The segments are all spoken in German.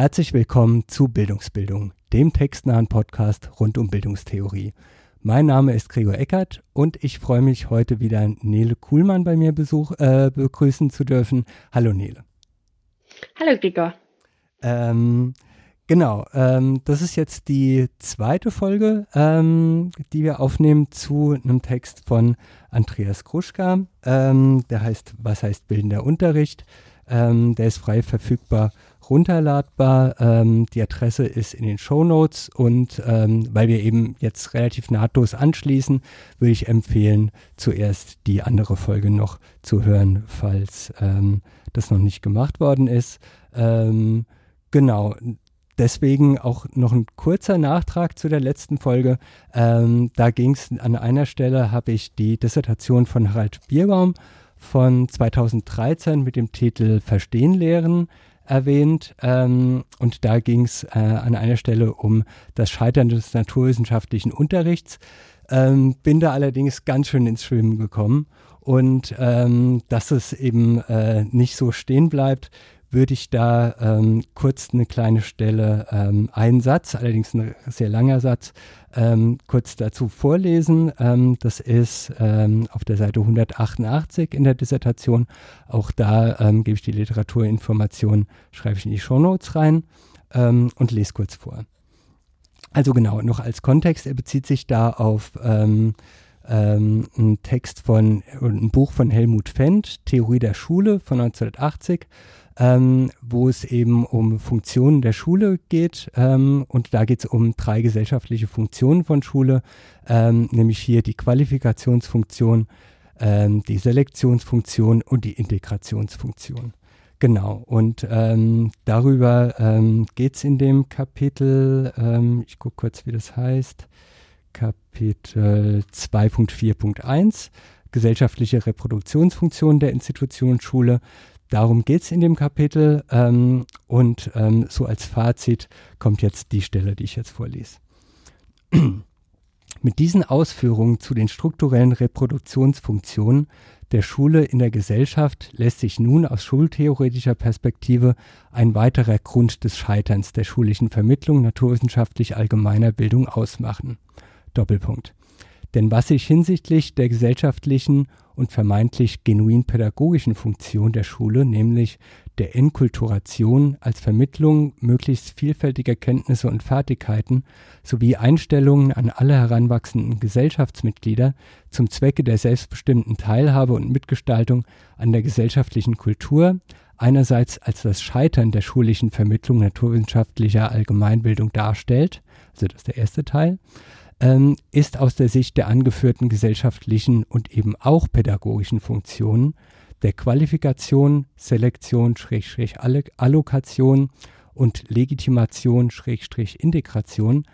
Herzlich willkommen zu Bildungsbildung, dem textnahen Podcast rund um Bildungstheorie. Mein Name ist Gregor Eckert und ich freue mich heute wieder Nele Kuhlmann bei mir Besuch, äh, begrüßen zu dürfen. Hallo Nele. Hallo Gregor. Ähm, genau, ähm, das ist jetzt die zweite Folge, ähm, die wir aufnehmen zu einem Text von Andreas Gruschka. Ähm, der heißt Was heißt bildender Unterricht? Ähm, der ist frei verfügbar runterladbar. Ähm, die Adresse ist in den Show Notes und ähm, weil wir eben jetzt relativ nahtlos anschließen, würde ich empfehlen, zuerst die andere Folge noch zu hören, falls ähm, das noch nicht gemacht worden ist. Ähm, genau. Deswegen auch noch ein kurzer Nachtrag zu der letzten Folge. Ähm, da ging es an einer Stelle, habe ich die Dissertation von Harald Bierbaum von 2013 mit dem Titel Verstehen lehren erwähnt ähm, und da ging es äh, an einer Stelle um das Scheitern des naturwissenschaftlichen Unterrichts. Ähm, bin da allerdings ganz schön ins Schwimmen gekommen und ähm, dass es eben äh, nicht so stehen bleibt, würde ich da ähm, kurz eine kleine Stelle, ähm, einen Satz, allerdings ein sehr langer Satz, ähm, kurz dazu vorlesen. Ähm, das ist ähm, auf der Seite 188 in der Dissertation. Auch da ähm, gebe ich die Literaturinformation, schreibe ich in die Shownotes rein und lese kurz vor. Also genau, noch als Kontext, er bezieht sich da auf einen Text von, ein Buch von Helmut Fendt, Theorie der Schule von 1980 ähm, wo es eben um Funktionen der Schule geht. Ähm, und da geht es um drei gesellschaftliche Funktionen von Schule, ähm, nämlich hier die Qualifikationsfunktion, ähm, die Selektionsfunktion und die Integrationsfunktion. Genau, und ähm, darüber ähm, geht es in dem Kapitel, ich gucke kurz, wie das heißt, Kapitel 2.4.1 gesellschaftliche Reproduktionsfunktion der Institution Schule. Darum geht es in dem Kapitel ähm, und ähm, so als Fazit kommt jetzt die Stelle, die ich jetzt vorlese. Mit diesen Ausführungen zu den strukturellen Reproduktionsfunktionen der Schule in der Gesellschaft lässt sich nun aus schultheoretischer Perspektive ein weiterer Grund des Scheiterns der schulischen Vermittlung naturwissenschaftlich allgemeiner Bildung ausmachen. Doppelpunkt. Denn was sich hinsichtlich der gesellschaftlichen und vermeintlich genuin pädagogischen Funktion der Schule, nämlich der Enkulturation als Vermittlung möglichst vielfältiger Kenntnisse und Fertigkeiten sowie Einstellungen an alle heranwachsenden Gesellschaftsmitglieder zum Zwecke der selbstbestimmten Teilhabe und Mitgestaltung an der gesellschaftlichen Kultur, einerseits als das Scheitern der schulischen Vermittlung naturwissenschaftlicher Allgemeinbildung darstellt, also das ist der erste Teil, ähm, ist aus der Sicht der angeführten gesellschaftlichen und eben auch pädagogischen Funktionen der Qualifikation, Selektion, Schrägstrich Allokation und Legitimation, Schrägstrich Integration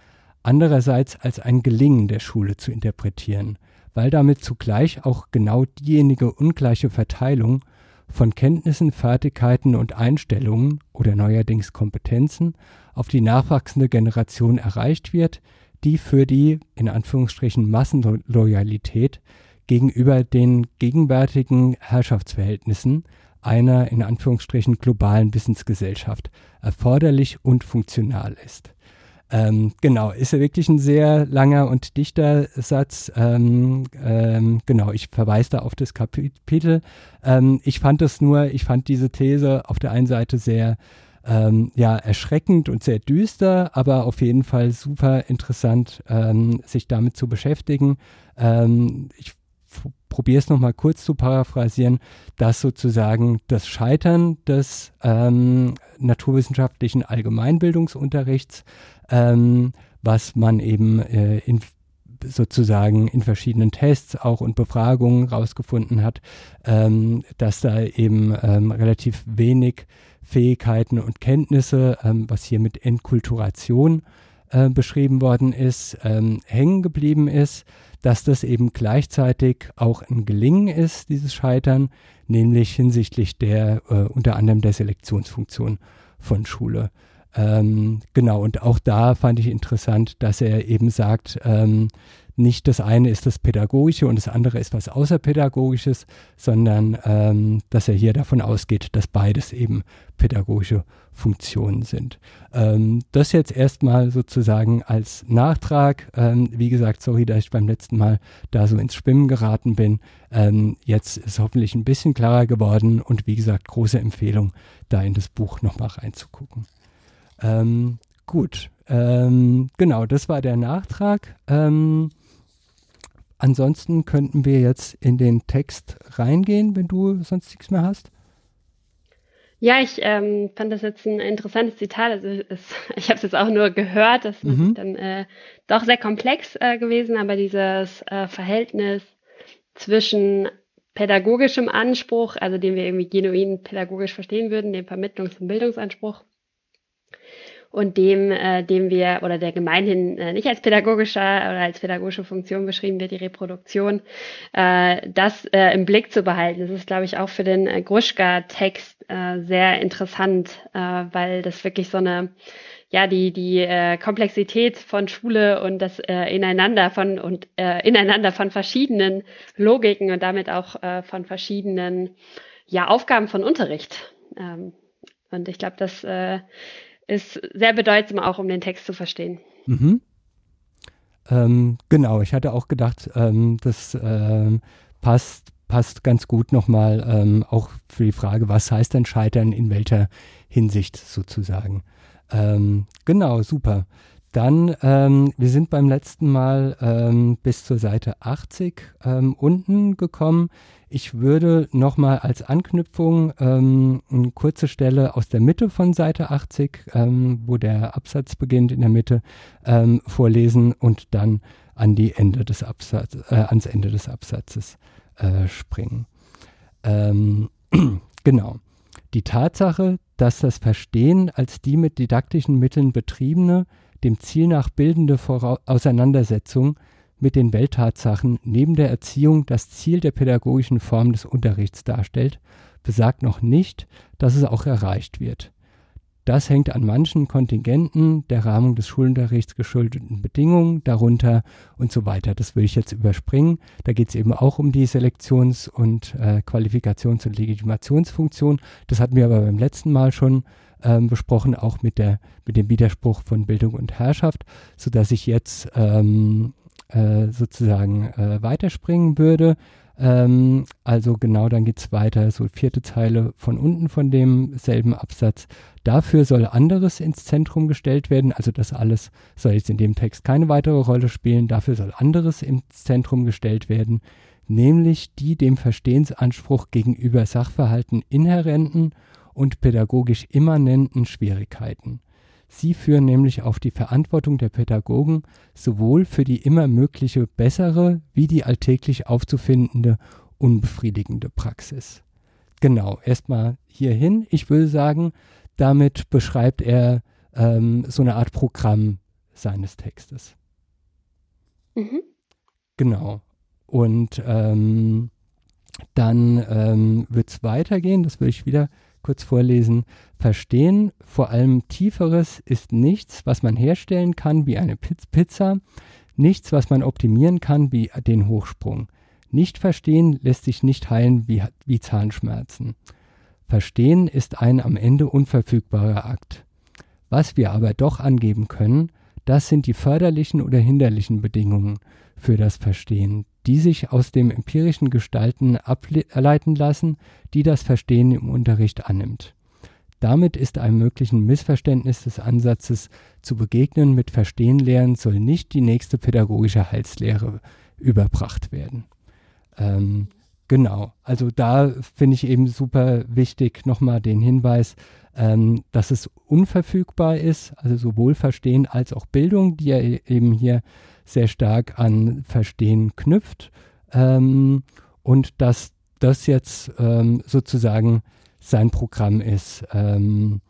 andererseits als ein Gelingen der Schule zu interpretieren, weil damit zugleich auch genau diejenige ungleiche Verteilung von Kenntnissen, Fertigkeiten und Einstellungen oder neuerdings Kompetenzen auf die nachwachsende Generation erreicht wird, die für die in Anführungsstrichen Massenloyalität gegenüber den gegenwärtigen Herrschaftsverhältnissen einer in Anführungsstrichen globalen Wissensgesellschaft erforderlich und funktional ist. Ähm, genau, ist ja wirklich ein sehr langer und dichter Satz. Ähm, ähm, genau, ich verweise da auf das Kapitel. Ähm, ich fand das nur, ich fand diese These auf der einen Seite sehr ähm, ja, erschreckend und sehr düster, aber auf jeden Fall super interessant, ähm, sich damit zu beschäftigen. Ähm, ich probiere es nochmal kurz zu paraphrasieren, dass sozusagen das Scheitern des ähm, naturwissenschaftlichen Allgemeinbildungsunterrichts, ähm, was man eben äh, in sozusagen in verschiedenen Tests auch und Befragungen rausgefunden hat, ähm, dass da eben ähm, relativ wenig Fähigkeiten und Kenntnisse, ähm, was hier mit Enkulturation äh, beschrieben worden ist, ähm, hängen geblieben ist, dass das eben gleichzeitig auch ein Gelingen ist, dieses Scheitern, nämlich hinsichtlich der äh, unter anderem der Selektionsfunktion von Schule. Ähm, genau, und auch da fand ich interessant, dass er eben sagt, ähm, nicht das eine ist das Pädagogische und das andere ist was Außerpädagogisches, sondern ähm, dass er hier davon ausgeht, dass beides eben pädagogische Funktionen sind. Ähm, das jetzt erstmal sozusagen als Nachtrag. Ähm, wie gesagt, sorry, dass ich beim letzten Mal da so ins Schwimmen geraten bin. Ähm, jetzt ist hoffentlich ein bisschen klarer geworden und wie gesagt, große Empfehlung, da in das Buch nochmal reinzugucken. Ähm, gut, ähm, genau, das war der Nachtrag. Ähm, ansonsten könnten wir jetzt in den Text reingehen, wenn du sonst nichts mehr hast. Ja, ich ähm, fand das jetzt ein interessantes Zitat. Also es, ich habe es jetzt auch nur gehört, das mhm. ist dann äh, doch sehr komplex äh, gewesen, aber dieses äh, Verhältnis zwischen pädagogischem Anspruch, also den wir irgendwie genuin pädagogisch verstehen würden, dem Vermittlungs- und Bildungsanspruch und dem, äh, dem wir oder der gemeinhin äh, nicht als pädagogischer oder als pädagogische Funktion beschrieben wird, die Reproduktion, äh, das äh, im Blick zu behalten. Das ist, glaube ich, auch für den äh, Gruschka-Text äh, sehr interessant, äh, weil das wirklich so eine ja die die äh, Komplexität von Schule und das äh, ineinander von und äh, ineinander von verschiedenen Logiken und damit auch äh, von verschiedenen ja Aufgaben von Unterricht ähm, und ich glaube, das äh, ist sehr bedeutsam auch, um den Text zu verstehen. Mhm. Ähm, genau, ich hatte auch gedacht, ähm, das ähm, passt, passt ganz gut nochmal ähm, auch für die Frage, was heißt denn Scheitern in welcher Hinsicht sozusagen. Ähm, genau, super. Dann, ähm, wir sind beim letzten Mal ähm, bis zur Seite 80 ähm, unten gekommen. Ich würde nochmal als Anknüpfung ähm, eine kurze Stelle aus der Mitte von Seite 80, ähm, wo der Absatz beginnt in der Mitte, ähm, vorlesen und dann an die Ende des Absatz, äh, ans Ende des Absatzes äh, springen. genau. Die Tatsache, dass das Verstehen als die mit didaktischen Mitteln betriebene dem Ziel nach bildende Vora Auseinandersetzung mit den Welttatsachen neben der Erziehung das Ziel der pädagogischen Form des Unterrichts darstellt, besagt noch nicht, dass es auch erreicht wird. Das hängt an manchen Kontingenten der Rahmung des Schulunterrichts geschuldeten Bedingungen darunter und so weiter. Das will ich jetzt überspringen. Da geht es eben auch um die Selektions- und äh, Qualifikations- und Legitimationsfunktion. Das hatten wir aber beim letzten Mal schon ähm, besprochen, auch mit, der, mit dem Widerspruch von Bildung und Herrschaft, sodass ich jetzt ähm, äh, sozusagen äh, weiterspringen würde. Ähm, also genau, dann geht es weiter, so vierte Zeile von unten von demselben Absatz. Dafür soll anderes ins Zentrum gestellt werden. Also das alles soll jetzt in dem Text keine weitere Rolle spielen. Dafür soll anderes ins Zentrum gestellt werden, nämlich die dem Verstehensanspruch gegenüber Sachverhalten inhärenten und pädagogisch immanenten Schwierigkeiten. Sie führen nämlich auf die Verantwortung der Pädagogen sowohl für die immer mögliche bessere wie die alltäglich aufzufindende unbefriedigende Praxis. Genau, erstmal hierhin. Ich würde sagen, damit beschreibt er ähm, so eine Art Programm seines Textes. Mhm. Genau. Und ähm, dann ähm, wird es weitergehen, das will ich wieder kurz vorlesen. Verstehen, vor allem Tieferes, ist nichts, was man herstellen kann wie eine Pizza, nichts, was man optimieren kann wie den Hochsprung. Nicht verstehen lässt sich nicht heilen wie, wie Zahnschmerzen. Verstehen ist ein am Ende unverfügbarer Akt. Was wir aber doch angeben können, das sind die förderlichen oder hinderlichen Bedingungen für das Verstehen, die sich aus dem empirischen Gestalten ableiten lassen, die das Verstehen im Unterricht annimmt. Damit ist einem möglichen Missverständnis des Ansatzes zu begegnen mit Verstehen lernen soll nicht die nächste pädagogische Heilslehre überbracht werden. Ähm, genau, also da finde ich eben super wichtig nochmal den Hinweis, ähm, dass es unverfügbar ist, also sowohl Verstehen als auch Bildung, die ja e-, eben hier sehr stark an Verstehen knüpft ähm, und dass das jetzt ähm, sozusagen sein Programm ist, ähm,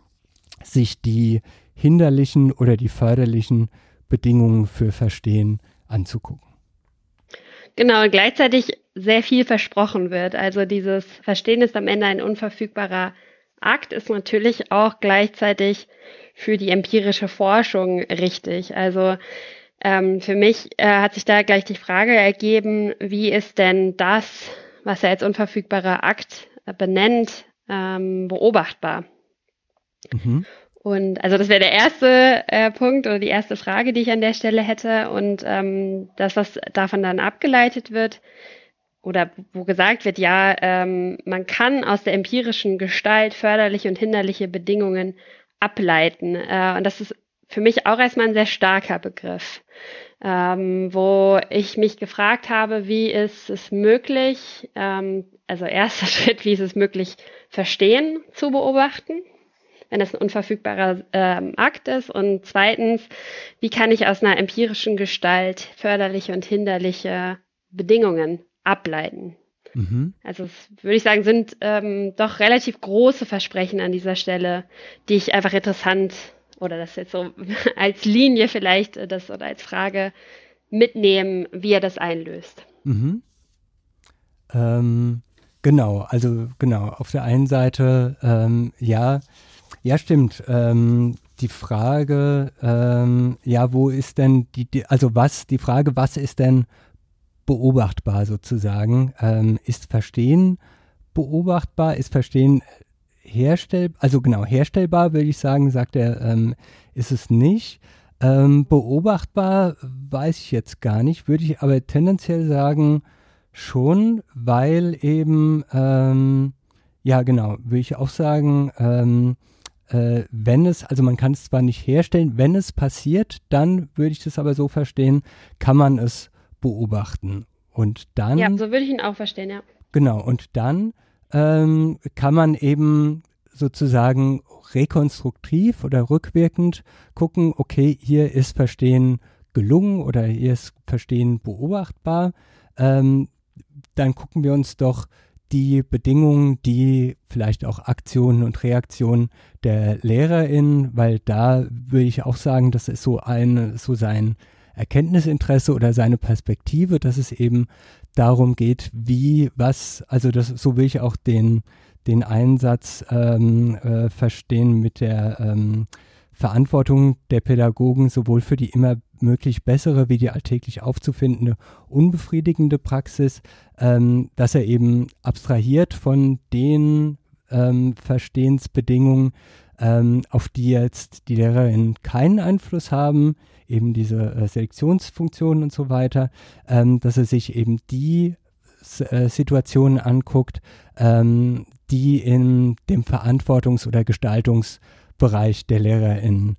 sich die hinderlichen oder die förderlichen Bedingungen für Verstehen anzugucken. Genau, gleichzeitig sehr viel versprochen wird. Also dieses Verstehen ist am Ende ein unverfügbarer Akt, ist natürlich auch gleichzeitig für die empirische Forschung richtig. Also ähm, für mich äh, hat sich da gleich die Frage ergeben, wie ist denn das, was er als unverfügbarer Akt äh, benennt, ähm, beobachtbar? Mhm. Und also das wäre der erste äh, Punkt oder die erste Frage, die ich an der Stelle hätte. Und ähm, das, was davon dann abgeleitet wird, oder wo gesagt wird, ja, ähm, man kann aus der empirischen Gestalt förderliche und hinderliche Bedingungen ableiten. Äh, und das ist für mich auch erstmal ein sehr starker Begriff, ähm, wo ich mich gefragt habe, wie ist es möglich, ähm, also erster Schritt, wie ist es möglich, Verstehen zu beobachten, wenn es ein unverfügbarer ähm, Akt ist. Und zweitens, wie kann ich aus einer empirischen Gestalt förderliche und hinderliche Bedingungen ableiten. Mhm. Also es, würde ich sagen, sind ähm, doch relativ große Versprechen an dieser Stelle, die ich einfach interessant oder das jetzt so als Linie vielleicht äh, das oder als Frage mitnehmen, wie er das einlöst. Mhm. Ähm, genau, also genau, auf der einen Seite, ähm, ja, ja, stimmt. Ähm, die Frage, ähm, ja, wo ist denn die, die, also was, die Frage, was ist denn beobachtbar sozusagen. Ähm, ist Verstehen beobachtbar? Ist Verstehen herstellbar? Also genau, herstellbar würde ich sagen, sagt er, ähm, ist es nicht. Ähm, beobachtbar weiß ich jetzt gar nicht, würde ich aber tendenziell sagen schon, weil eben, ähm, ja genau, würde ich auch sagen, ähm, äh, wenn es, also man kann es zwar nicht herstellen, wenn es passiert, dann würde ich das aber so verstehen, kann man es beobachten. Und dann. Ja, so würde ich ihn auch verstehen, ja. Genau, und dann ähm, kann man eben sozusagen rekonstruktiv oder rückwirkend gucken, okay, hier ist Verstehen gelungen oder hier ist Verstehen beobachtbar. Ähm, dann gucken wir uns doch die Bedingungen, die vielleicht auch Aktionen und Reaktionen der LehrerInnen, weil da würde ich auch sagen, das ist so ein, so sein Erkenntnisinteresse oder seine Perspektive, dass es eben darum geht, wie, was, also das, so will ich auch den, den Einsatz ähm, äh, verstehen mit der ähm, Verantwortung der Pädagogen sowohl für die immer möglich bessere wie die alltäglich aufzufindende unbefriedigende Praxis, ähm, dass er eben abstrahiert von den ähm, Verstehensbedingungen, ähm, auf die jetzt die Lehrerinnen keinen Einfluss haben, eben diese äh, Selektionsfunktionen und so weiter, ähm, dass er sich eben die äh, Situationen anguckt, ähm, die in dem Verantwortungs- oder Gestaltungsbereich der LehrerInnen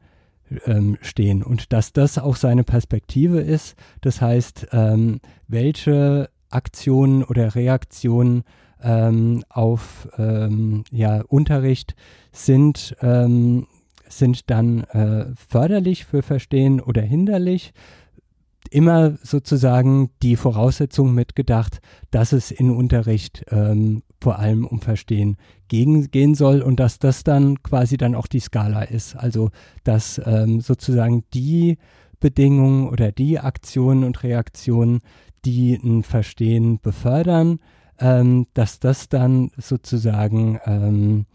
ähm, stehen und dass das auch seine Perspektive ist. Das heißt, ähm, welche Aktionen oder Reaktionen ähm, auf ähm, ja, Unterricht sind ähm, sind dann äh, förderlich für Verstehen oder hinderlich. Immer sozusagen die Voraussetzung mitgedacht, dass es in Unterricht ähm, vor allem um Verstehen gegen, gehen soll und dass das dann quasi dann auch die Skala ist. Also dass ähm, sozusagen die Bedingungen oder die Aktionen und Reaktionen, die ein Verstehen befördern, ähm, dass das dann sozusagen ähm,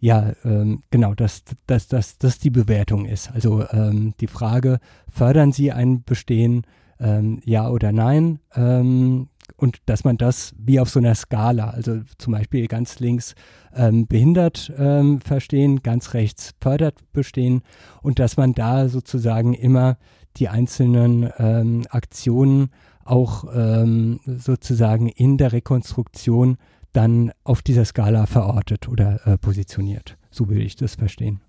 ja, ähm, genau, dass das, das, das die Bewertung ist. Also ähm, die Frage, fördern Sie ein Bestehen, ähm, ja oder nein? Ähm, und dass man das wie auf so einer Skala, also zum Beispiel ganz links ähm, behindert ähm, verstehen, ganz rechts fördert bestehen und dass man da sozusagen immer die einzelnen ähm, Aktionen auch ähm, sozusagen in der Rekonstruktion dann auf dieser Skala verortet oder äh, positioniert. So würde ich das verstehen.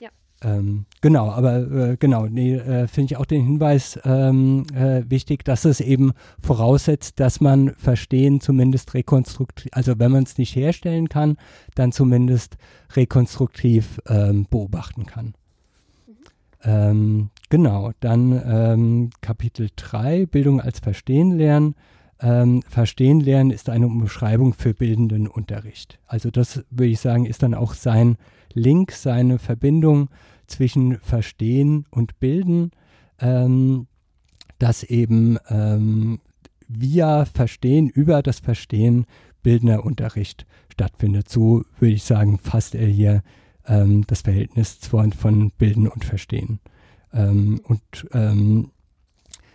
Ja. Ähm, genau, aber äh, genau, nee, äh, finde ich auch den Hinweis ähm, äh, wichtig, dass es eben voraussetzt, dass man Verstehen zumindest rekonstruktiv, also wenn man es nicht herstellen kann, dann zumindest rekonstruktiv ähm, beobachten kann. Mhm. Genau, dann ähm, Kapitel 3, Bildung als Verstehen lernen. Ähm, Verstehen lernen ist eine Umschreibung für bildenden Unterricht. Also das würde ich sagen, ist dann auch sein Link, seine Verbindung zwischen Verstehen und Bilden, ähm, dass eben ähm, via Verstehen, über das Verstehen bildender Unterricht stattfindet. So würde ich sagen, fasst er hier ähm, das Verhältnis von, von Bilden und Verstehen. Ähm, und ähm,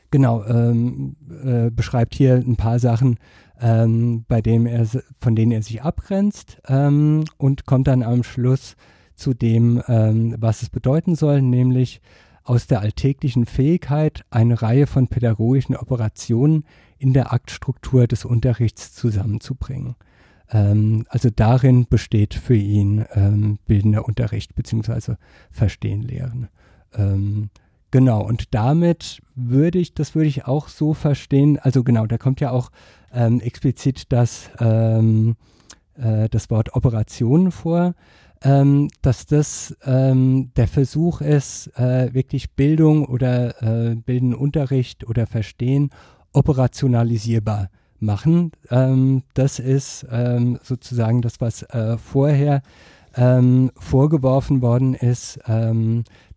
genau, ähm, äh, beschreibt hier ein paar Sachen, ähm, bei denen er, von denen er sich abgrenzt ähm, und kommt dann am Schluss zu dem, ähm, was es bedeuten soll, nämlich aus der alltäglichen Fähigkeit, eine Reihe von pädagogischen Operationen in der Aktstruktur des Unterrichts zusammenzubringen. Ähm, also darin besteht für ihn ähm, bildender Unterricht bzw. Verstehen Lehren. Ähm, genau, und damit würde ich, das würde ich auch so verstehen, also genau, da kommt ja auch ähm, explizit das, ähm, äh, das Wort Operationen vor ähm, dass das ähm, der Versuch ist, äh, wirklich Bildung oder äh, bildenden Unterricht oder Verstehen operationalisierbar machen. Ähm, das ist sozusagen das, was äh, vorher vorgeworfen worden ist,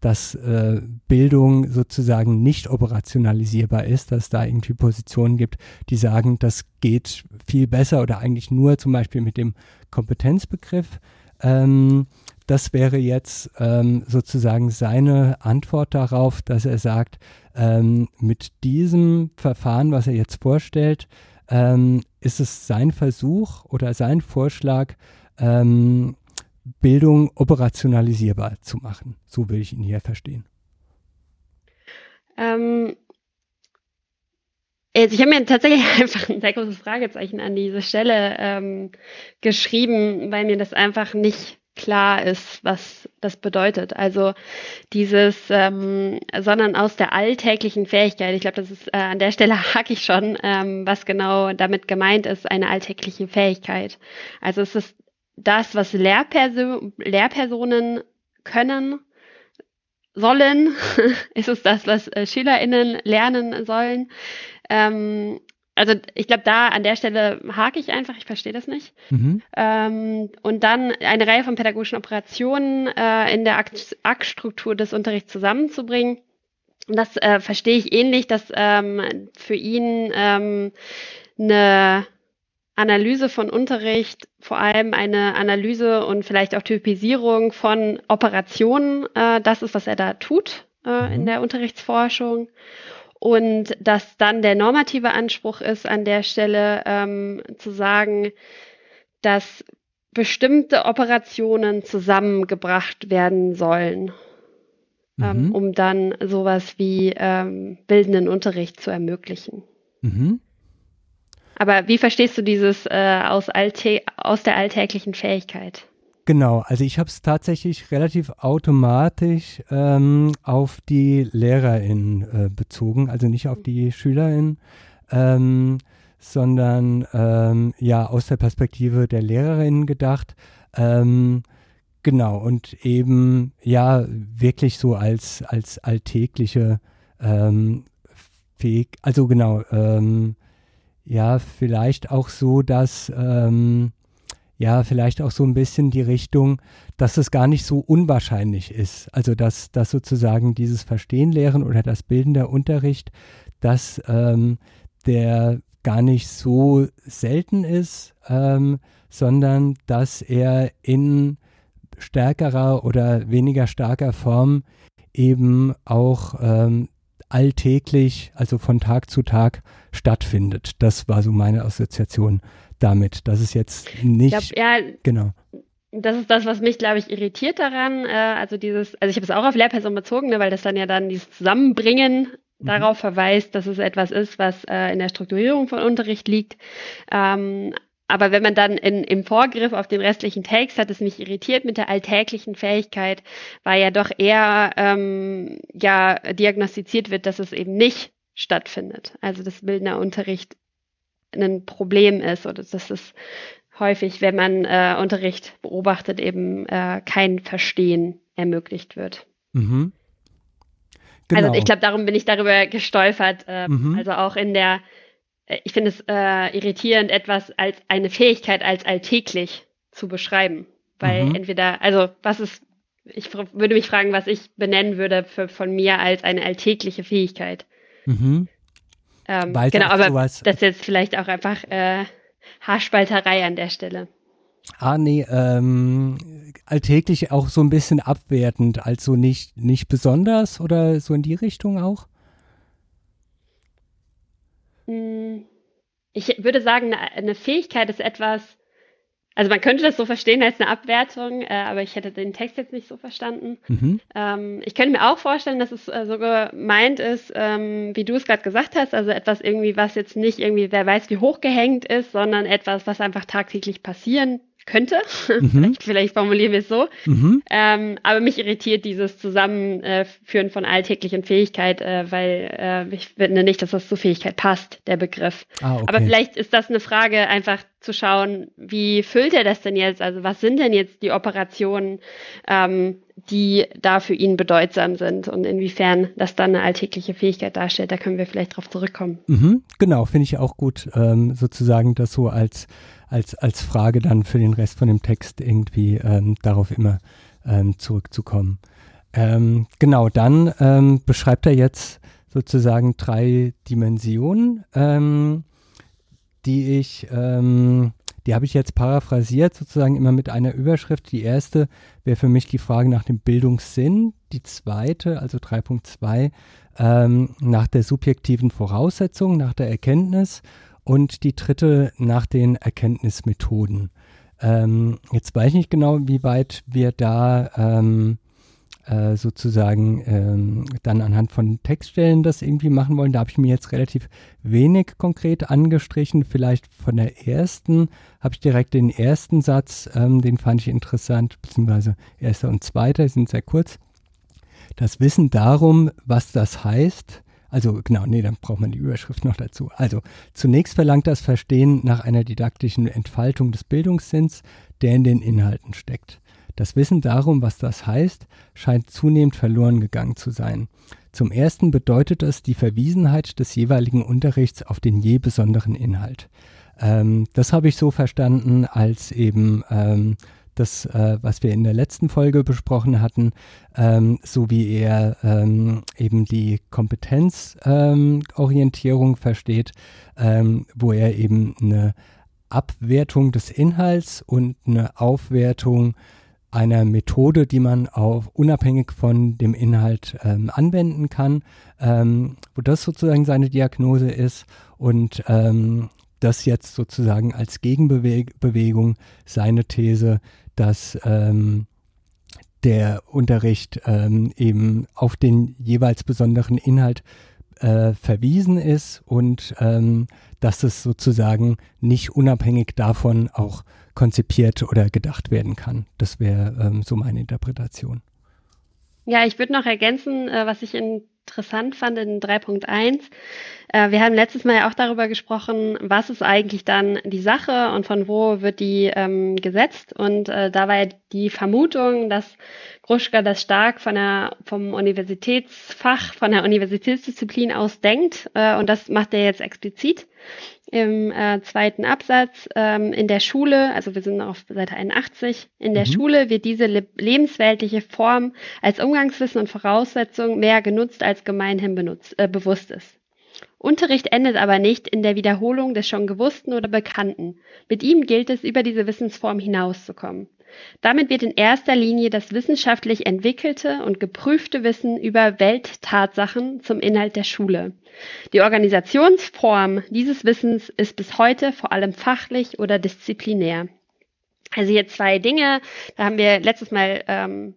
dass äh, Bildung sozusagen nicht operationalisierbar ist, dass da irgendwie Positionen gibt, die sagen, das geht viel besser oder eigentlich nur zum Beispiel mit dem Kompetenzbegriff. Ähm, das wäre jetzt ähm, sozusagen seine Antwort darauf, dass er sagt, ähm, mit diesem Verfahren, was er jetzt vorstellt, ähm, ist es sein Versuch oder sein Vorschlag, ähm, Bildung operationalisierbar zu machen. So will ich ihn hier verstehen. Ähm, also ich habe mir tatsächlich einfach ein sehr großes Fragezeichen an diese Stelle ähm, geschrieben, weil mir das einfach nicht klar ist, was das bedeutet. Also dieses, ähm, sondern aus der alltäglichen Fähigkeit. Ich glaube, das ist äh, an der Stelle hack ich schon, ähm, was genau damit gemeint ist, eine alltägliche Fähigkeit. Also es ist das, was Lehrperso Lehrpersonen können, sollen, ist es das, was äh, SchülerInnen lernen sollen. Ähm, also ich glaube, da an der Stelle hake ich einfach, ich verstehe das nicht. Mhm. Ähm, und dann eine Reihe von pädagogischen Operationen äh, in der Aktstruktur des Unterrichts zusammenzubringen. Und das äh, verstehe ich ähnlich, dass ähm, für ihn ähm, eine Analyse von Unterricht, vor allem eine Analyse und vielleicht auch Typisierung von Operationen, äh, das ist, was er da tut äh, mhm. in der Unterrichtsforschung und dass dann der normative Anspruch ist, an der Stelle ähm, zu sagen, dass bestimmte Operationen zusammengebracht werden sollen, ähm, mhm. um dann sowas wie ähm, bildenden Unterricht zu ermöglichen. Mhm. Aber wie verstehst du dieses äh, aus, aus der alltäglichen Fähigkeit? Genau, also ich habe es tatsächlich relativ automatisch ähm, auf die LehrerInnen äh, bezogen, also nicht auf die SchülerInnen, ähm, sondern ähm, ja aus der Perspektive der LehrerInnen gedacht. Ähm, genau, und eben ja wirklich so als, als alltägliche ähm, Fähig, also genau, ähm, ja, vielleicht auch so, dass ja, vielleicht auch so ein bisschen die Richtung, dass es gar nicht so unwahrscheinlich ist. Also, dass, dass sozusagen dieses Verstehen lehren oder das Bilden der Unterricht, dass ähm, der gar nicht so selten ist, ähm, sondern dass er in stärkerer oder weniger starker Form eben auch ähm, alltäglich, also von Tag zu Tag stattfindet. Das war so meine Assoziation damit. Das ist jetzt nicht. Ich glaub, ja, genau. Das ist das, was mich, glaube ich, irritiert daran. Äh, also dieses, also ich habe es auch auf Lehrperson bezogen, ne, weil das dann ja dann dieses Zusammenbringen mhm. darauf verweist, dass es etwas ist, was äh, in der Strukturierung von Unterricht liegt. Ähm, aber wenn man dann in, im Vorgriff auf den restlichen Text hat es mich irritiert mit der alltäglichen Fähigkeit, weil ja doch eher ähm, ja diagnostiziert wird, dass es eben nicht stattfindet. Also das bildender Unterricht ein Problem ist oder dass es häufig, wenn man äh, Unterricht beobachtet, eben äh, kein Verstehen ermöglicht wird. Mhm. Genau. Also ich glaube, darum bin ich darüber gestolpert. Äh, mhm. Also auch in der, ich finde es äh, irritierend, etwas als eine Fähigkeit als alltäglich zu beschreiben. Weil mhm. entweder, also was ist, ich würde mich fragen, was ich benennen würde für, von mir als eine alltägliche Fähigkeit. Mhm. Ähm, genau, aber sowas, das ist jetzt vielleicht auch einfach äh, Haarspalterei an der Stelle. Ah, nee, ähm, alltäglich auch so ein bisschen abwertend, also nicht, nicht besonders oder so in die Richtung auch? Hm, ich würde sagen, eine Fähigkeit ist etwas, also man könnte das so verstehen als eine Abwertung, äh, aber ich hätte den Text jetzt nicht so verstanden. Mhm. Ähm, ich könnte mir auch vorstellen, dass es äh, so gemeint ist, ähm, wie du es gerade gesagt hast, also etwas irgendwie, was jetzt nicht irgendwie, wer weiß, wie hochgehängt ist, sondern etwas, was einfach tagtäglich passieren könnte. Mhm. Vielleicht formulieren wir es so. Mhm. Ähm, aber mich irritiert dieses Zusammenführen von alltäglichen Fähigkeit, äh, weil äh, ich finde nicht, dass das zur Fähigkeit passt, der Begriff. Ah, okay. Aber vielleicht ist das eine Frage, einfach zu schauen, wie füllt er das denn jetzt? Also was sind denn jetzt die Operationen, ähm, die da für ihn bedeutsam sind und inwiefern das dann eine alltägliche Fähigkeit darstellt? Da können wir vielleicht drauf zurückkommen. Mhm, genau, finde ich auch gut, ähm, sozusagen das so als als, als Frage dann für den Rest von dem Text irgendwie ähm, darauf immer ähm, zurückzukommen. Ähm, genau, dann ähm, beschreibt er jetzt sozusagen drei Dimensionen, ähm, die ich, ähm, die habe ich jetzt paraphrasiert, sozusagen immer mit einer Überschrift. Die erste wäre für mich die Frage nach dem Bildungssinn, die zweite, also 3.2, nach der subjektiven Voraussetzung, nach der Erkenntnis und die dritte nach den Erkenntnismethoden. Ähm, jetzt weiß ich nicht genau, wie weit wir da ähm, äh, sozusagen ähm, dann anhand von Textstellen das irgendwie machen wollen. Da habe ich mir jetzt relativ wenig konkret angestrichen. Vielleicht von der ersten habe ich direkt den ersten Satz, ähm, den fand ich interessant, beziehungsweise erster und zweiter sind sehr kurz. Das Wissen darum, was das heißt, also genau, nee, dann braucht man die Überschrift noch dazu. Also zunächst verlangt das Verstehen nach einer didaktischen Entfaltung des Bildungssinns, der in den Inhalten steckt. Das Wissen darum, was das heißt, scheint zunehmend verloren gegangen zu sein. Zum ersten bedeutet es die Verwiesenheit des jeweiligen Unterrichts auf den je besonderen Inhalt. Ähm, das habe ich so verstanden, als eben ähm, das, äh, was wir in der letzten Folge besprochen hatten, ähm, so wie er ähm, eben die Kompetenzorientierung ähm, versteht, ähm, wo er eben eine Abwertung des Inhalts und eine Aufwertung einer Methode, die man auch unabhängig von dem Inhalt ähm, anwenden kann, ähm, wo das sozusagen seine Diagnose ist und ähm, das jetzt sozusagen als Gegenbewegung seine These, dass ähm, der Unterricht ähm, eben auf den jeweils besonderen Inhalt äh, verwiesen ist und ähm, dass es sozusagen nicht unabhängig davon auch konzipiert oder gedacht werden kann. Das wäre ähm, so meine Interpretation. Ja, ich würde noch ergänzen, äh, was ich in interessant fand in 3.1. Äh, wir haben letztes Mal ja auch darüber gesprochen, was ist eigentlich dann die Sache und von wo wird die ähm, gesetzt. Und äh, da war ja die Vermutung, dass Gruschka das stark von der, vom Universitätsfach, von der Universitätsdisziplin aus denkt. Äh, und das macht er jetzt explizit im äh, zweiten Absatz. Ähm, in der Schule, also wir sind auf Seite 81, in der mhm. Schule wird diese le lebensweltliche Form als Umgangswissen und Voraussetzung mehr genutzt, als gemeinhin benutzt, äh, bewusst ist. Unterricht endet aber nicht in der Wiederholung des schon Gewussten oder Bekannten. Mit ihm gilt es, über diese Wissensform hinauszukommen. Damit wird in erster Linie das wissenschaftlich entwickelte und geprüfte Wissen über Welttatsachen zum Inhalt der Schule. Die Organisationsform dieses Wissens ist bis heute vor allem fachlich oder disziplinär. Also hier zwei Dinge. Da haben wir letztes Mal ähm,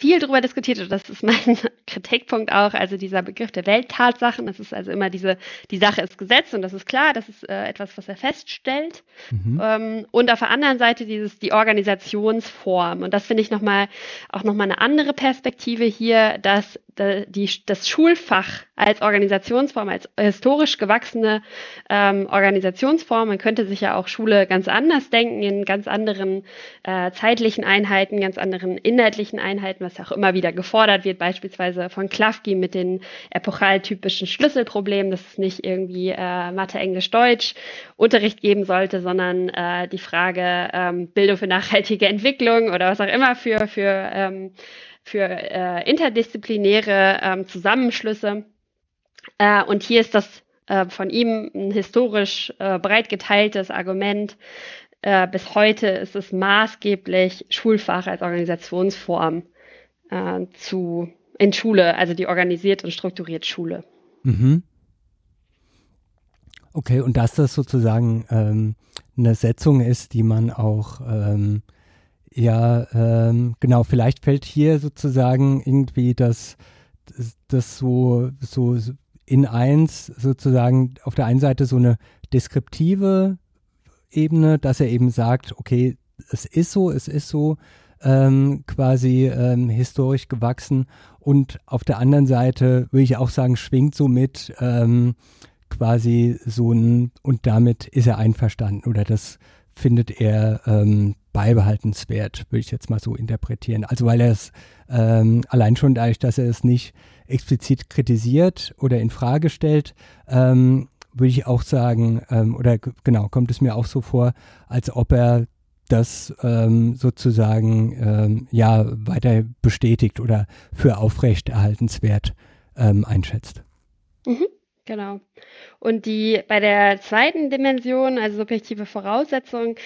viel darüber diskutiert, und das ist mein Kritikpunkt auch, also dieser Begriff der Welttatsachen, das ist also immer diese, die Sache ist Gesetz und das ist klar, das ist äh, etwas, was er feststellt. Mhm. Ähm, und auf der anderen Seite dieses, die Organisationsform. Und das finde ich nochmal, auch nochmal eine andere Perspektive hier, dass die, das Schulfach als Organisationsform, als historisch gewachsene ähm, Organisationsform, man könnte sich ja auch Schule ganz anders denken, in ganz anderen äh, zeitlichen Einheiten, ganz anderen inhaltlichen Einheiten, was auch immer wieder gefordert wird, beispielsweise von Klafki mit den epochaltypischen Schlüsselproblemen, dass es nicht irgendwie äh, Mathe, Englisch, Deutsch Unterricht geben sollte, sondern äh, die Frage ähm, Bildung für nachhaltige Entwicklung oder was auch immer für, für ähm, für äh, interdisziplinäre ähm, Zusammenschlüsse. Äh, und hier ist das äh, von ihm ein historisch äh, breit geteiltes Argument. Äh, bis heute ist es maßgeblich Schulfach als Organisationsform äh, zu in Schule, also die organisiert und strukturiert Schule. Mhm. Okay, und dass das sozusagen ähm, eine Setzung ist, die man auch ähm, ja, ähm, genau, vielleicht fällt hier sozusagen irgendwie das, das, so, so in eins sozusagen auf der einen Seite so eine deskriptive Ebene, dass er eben sagt, okay, es ist so, es ist so ähm, quasi ähm, historisch gewachsen. Und auf der anderen Seite würde ich auch sagen, schwingt so mit ähm, quasi so ein und damit ist er einverstanden oder das findet er ähm, beibehaltenswert, würde ich jetzt mal so interpretieren. Also weil er es ähm, allein schon dadurch, dass er es nicht explizit kritisiert oder in Frage stellt, ähm, würde ich auch sagen, ähm, oder genau, kommt es mir auch so vor, als ob er das ähm, sozusagen ähm, ja weiter bestätigt oder für aufrechterhaltenswert ähm, einschätzt. Mhm. Genau. Und die bei der zweiten Dimension, also subjektive Voraussetzungen,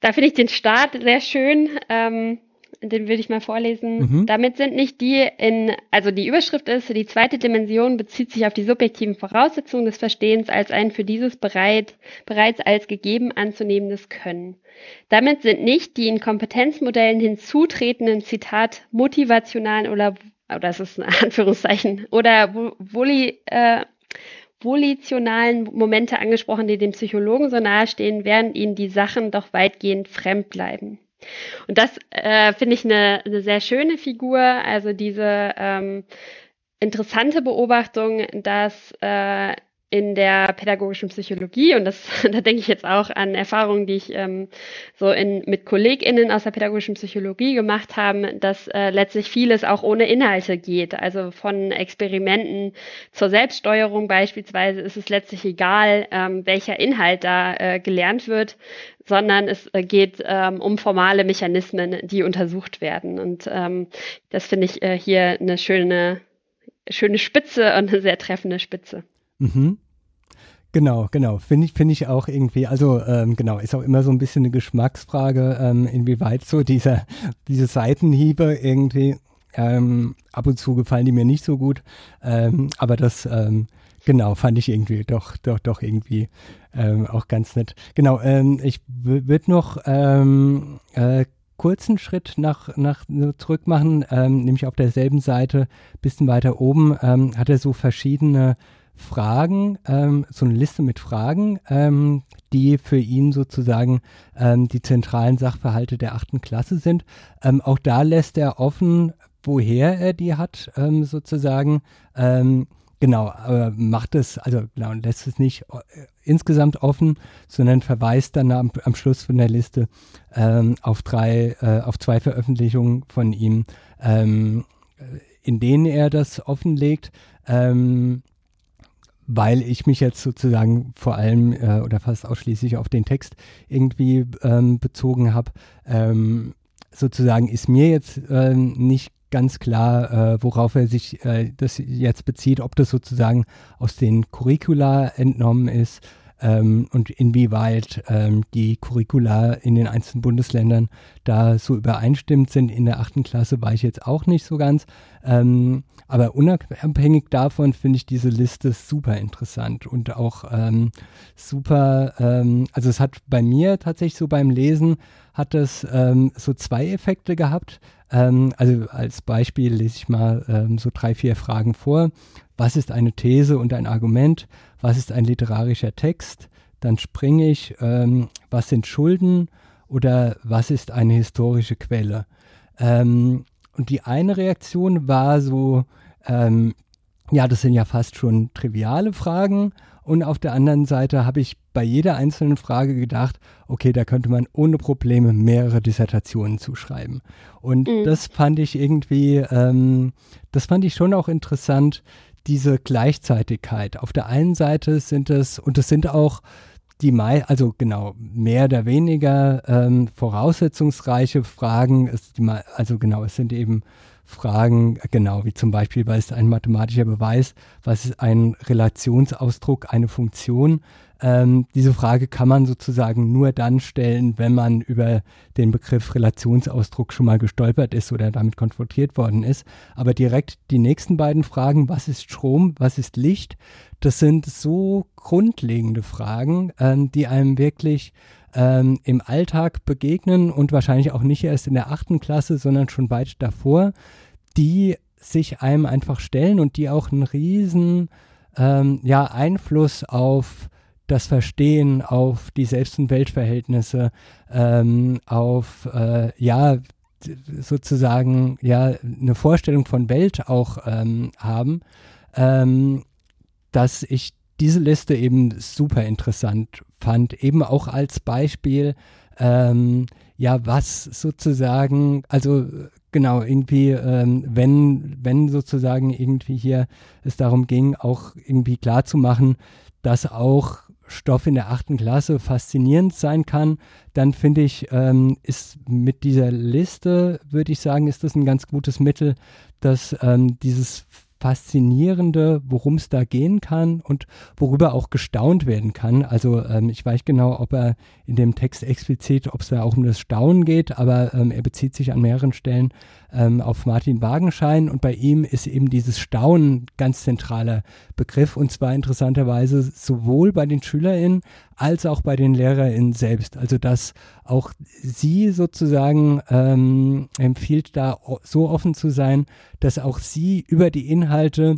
da finde ich den Start sehr schön. Ähm, den würde ich mal vorlesen. Mhm. Damit sind nicht die in, also die Überschrift ist, die zweite Dimension bezieht sich auf die subjektiven Voraussetzungen des Verstehens als ein für dieses bereit, bereits als gegeben anzunehmendes Können. Damit sind nicht die in Kompetenzmodellen hinzutretenden, Zitat, motivationalen oder, oder das ist ein Anführungszeichen, oder voli, äh, volitionalen Momente angesprochen, die dem Psychologen so nahestehen, während ihnen die Sachen doch weitgehend fremd bleiben. Und das äh, finde ich eine, eine sehr schöne Figur, also diese ähm, interessante Beobachtung, dass äh, in der pädagogischen Psychologie und das, da denke ich jetzt auch an Erfahrungen, die ich ähm, so in, mit KollegInnen aus der pädagogischen Psychologie gemacht haben, dass äh, letztlich vieles auch ohne Inhalte geht. Also von Experimenten zur Selbststeuerung beispielsweise ist es letztlich egal, ähm, welcher Inhalt da äh, gelernt wird, sondern es äh, geht ähm, um formale Mechanismen, die untersucht werden. Und ähm, das finde ich äh, hier eine schöne, schöne Spitze und eine sehr treffende Spitze. Mhm. Genau, genau. Finde ich, finde ich auch irgendwie, also ähm, genau, ist auch immer so ein bisschen eine Geschmacksfrage, ähm, inwieweit so dieser, diese Seitenhiebe irgendwie, ähm, ab und zu gefallen die mir nicht so gut, ähm, aber das, ähm, genau, fand ich irgendwie doch, doch, doch irgendwie ähm, auch ganz nett. Genau, ich würde noch äh, kurzen Schritt nach, nach zurück machen, nämlich auf derselben Seite, bisschen weiter oben, hat er so verschiedene Fragen, ähm, so eine Liste mit Fragen, ähm, die für ihn sozusagen ähm, die zentralen Sachverhalte der achten Klasse sind. Ähm, auch da lässt er offen, woher er die hat, ähm, sozusagen. Ähm, genau, aber macht es, also genau, lässt es nicht äh, insgesamt offen, sondern verweist dann am, am Schluss von der Liste auf drei, äh, auf zwei Veröffentlichungen von ihm, in denen er das offenlegt. Ähm, weil ich mich jetzt sozusagen vor allem äh, oder fast ausschließlich auf den Text irgendwie ähm, bezogen habe, ähm, sozusagen ist mir jetzt ähm, nicht ganz klar, äh, worauf er sich äh, das jetzt bezieht, ob das sozusagen aus den Curricula entnommen ist ähm, und inwieweit ähm, die Curricula in den einzelnen Bundesländern da so übereinstimmt sind. In der achten Klasse war ich jetzt auch nicht so ganz. Ähm, aber unabhängig davon finde ich diese Liste super interessant und auch ähm, super, ähm, also es hat bei mir tatsächlich so beim Lesen, hat es ähm, so zwei Effekte gehabt. Also als Beispiel lese ich mal so drei, vier Fragen vor. Was ist eine These und ein Argument? Was ist ein literarischer Text? Dann springe ich, ähm, was sind Schulden oder was ist eine historische Quelle? Ähm, und die eine Reaktion war so, ähm, ja, das sind ja fast schon triviale Fragen. Und auf der anderen Seite habe ich bei jeder einzelnen Frage gedacht, okay, da könnte man ohne Probleme mehrere Dissertationen zuschreiben. Und mhm. das fand ich irgendwie, ähm, das fand ich schon auch interessant, diese Gleichzeitigkeit. Auf der einen Seite sind es, und es sind auch die Mai, also genau, mehr oder weniger ähm, voraussetzungsreiche Fragen, ist die, also genau, es sind eben Fragen, genau, wie zum Beispiel, was ist ein mathematischer Beweis, was ist ein Relationsausdruck, eine Funktion. Ähm, diese Frage kann man sozusagen nur dann stellen, wenn man über den Begriff Relationsausdruck schon mal gestolpert ist oder damit konfrontiert worden ist. Aber direkt die nächsten beiden Fragen, was ist Strom, was ist Licht, das sind so grundlegende Fragen, ähm, die einem wirklich ähm, im Alltag begegnen und wahrscheinlich auch nicht erst in der achten Klasse, sondern schon weit davor, die sich einem einfach stellen und die auch einen riesen ähm, ja, Einfluss auf das Verstehen, auf die Selbst- und Weltverhältnisse, ähm, auf äh, ja sozusagen ja eine Vorstellung von Welt auch ähm, haben, ähm, dass ich diese Liste eben super interessant fand, eben auch als Beispiel, ähm, ja, was sozusagen, also genau, irgendwie, ähm, wenn, wenn sozusagen irgendwie hier es darum ging, auch irgendwie klar zu machen, dass auch Stoff in der achten Klasse faszinierend sein kann, dann finde ich, ähm, ist mit dieser Liste, würde ich sagen, ist das ein ganz gutes Mittel, dass ähm, dieses Faszinierende, worum es da gehen kann und worüber auch gestaunt werden kann. Also ähm, ich weiß genau, ob er in dem Text explizit, ob es da auch um das Staunen geht, aber ähm, er bezieht sich an mehreren Stellen ähm, auf Martin Wagenschein und bei ihm ist eben dieses Staunen ganz zentraler Begriff und zwar interessanterweise sowohl bei den SchülerInnen als auch bei den LehrerInnen selbst. Also dass auch sie sozusagen ähm, empfiehlt, da so offen zu sein, dass auch sie über die Inhalte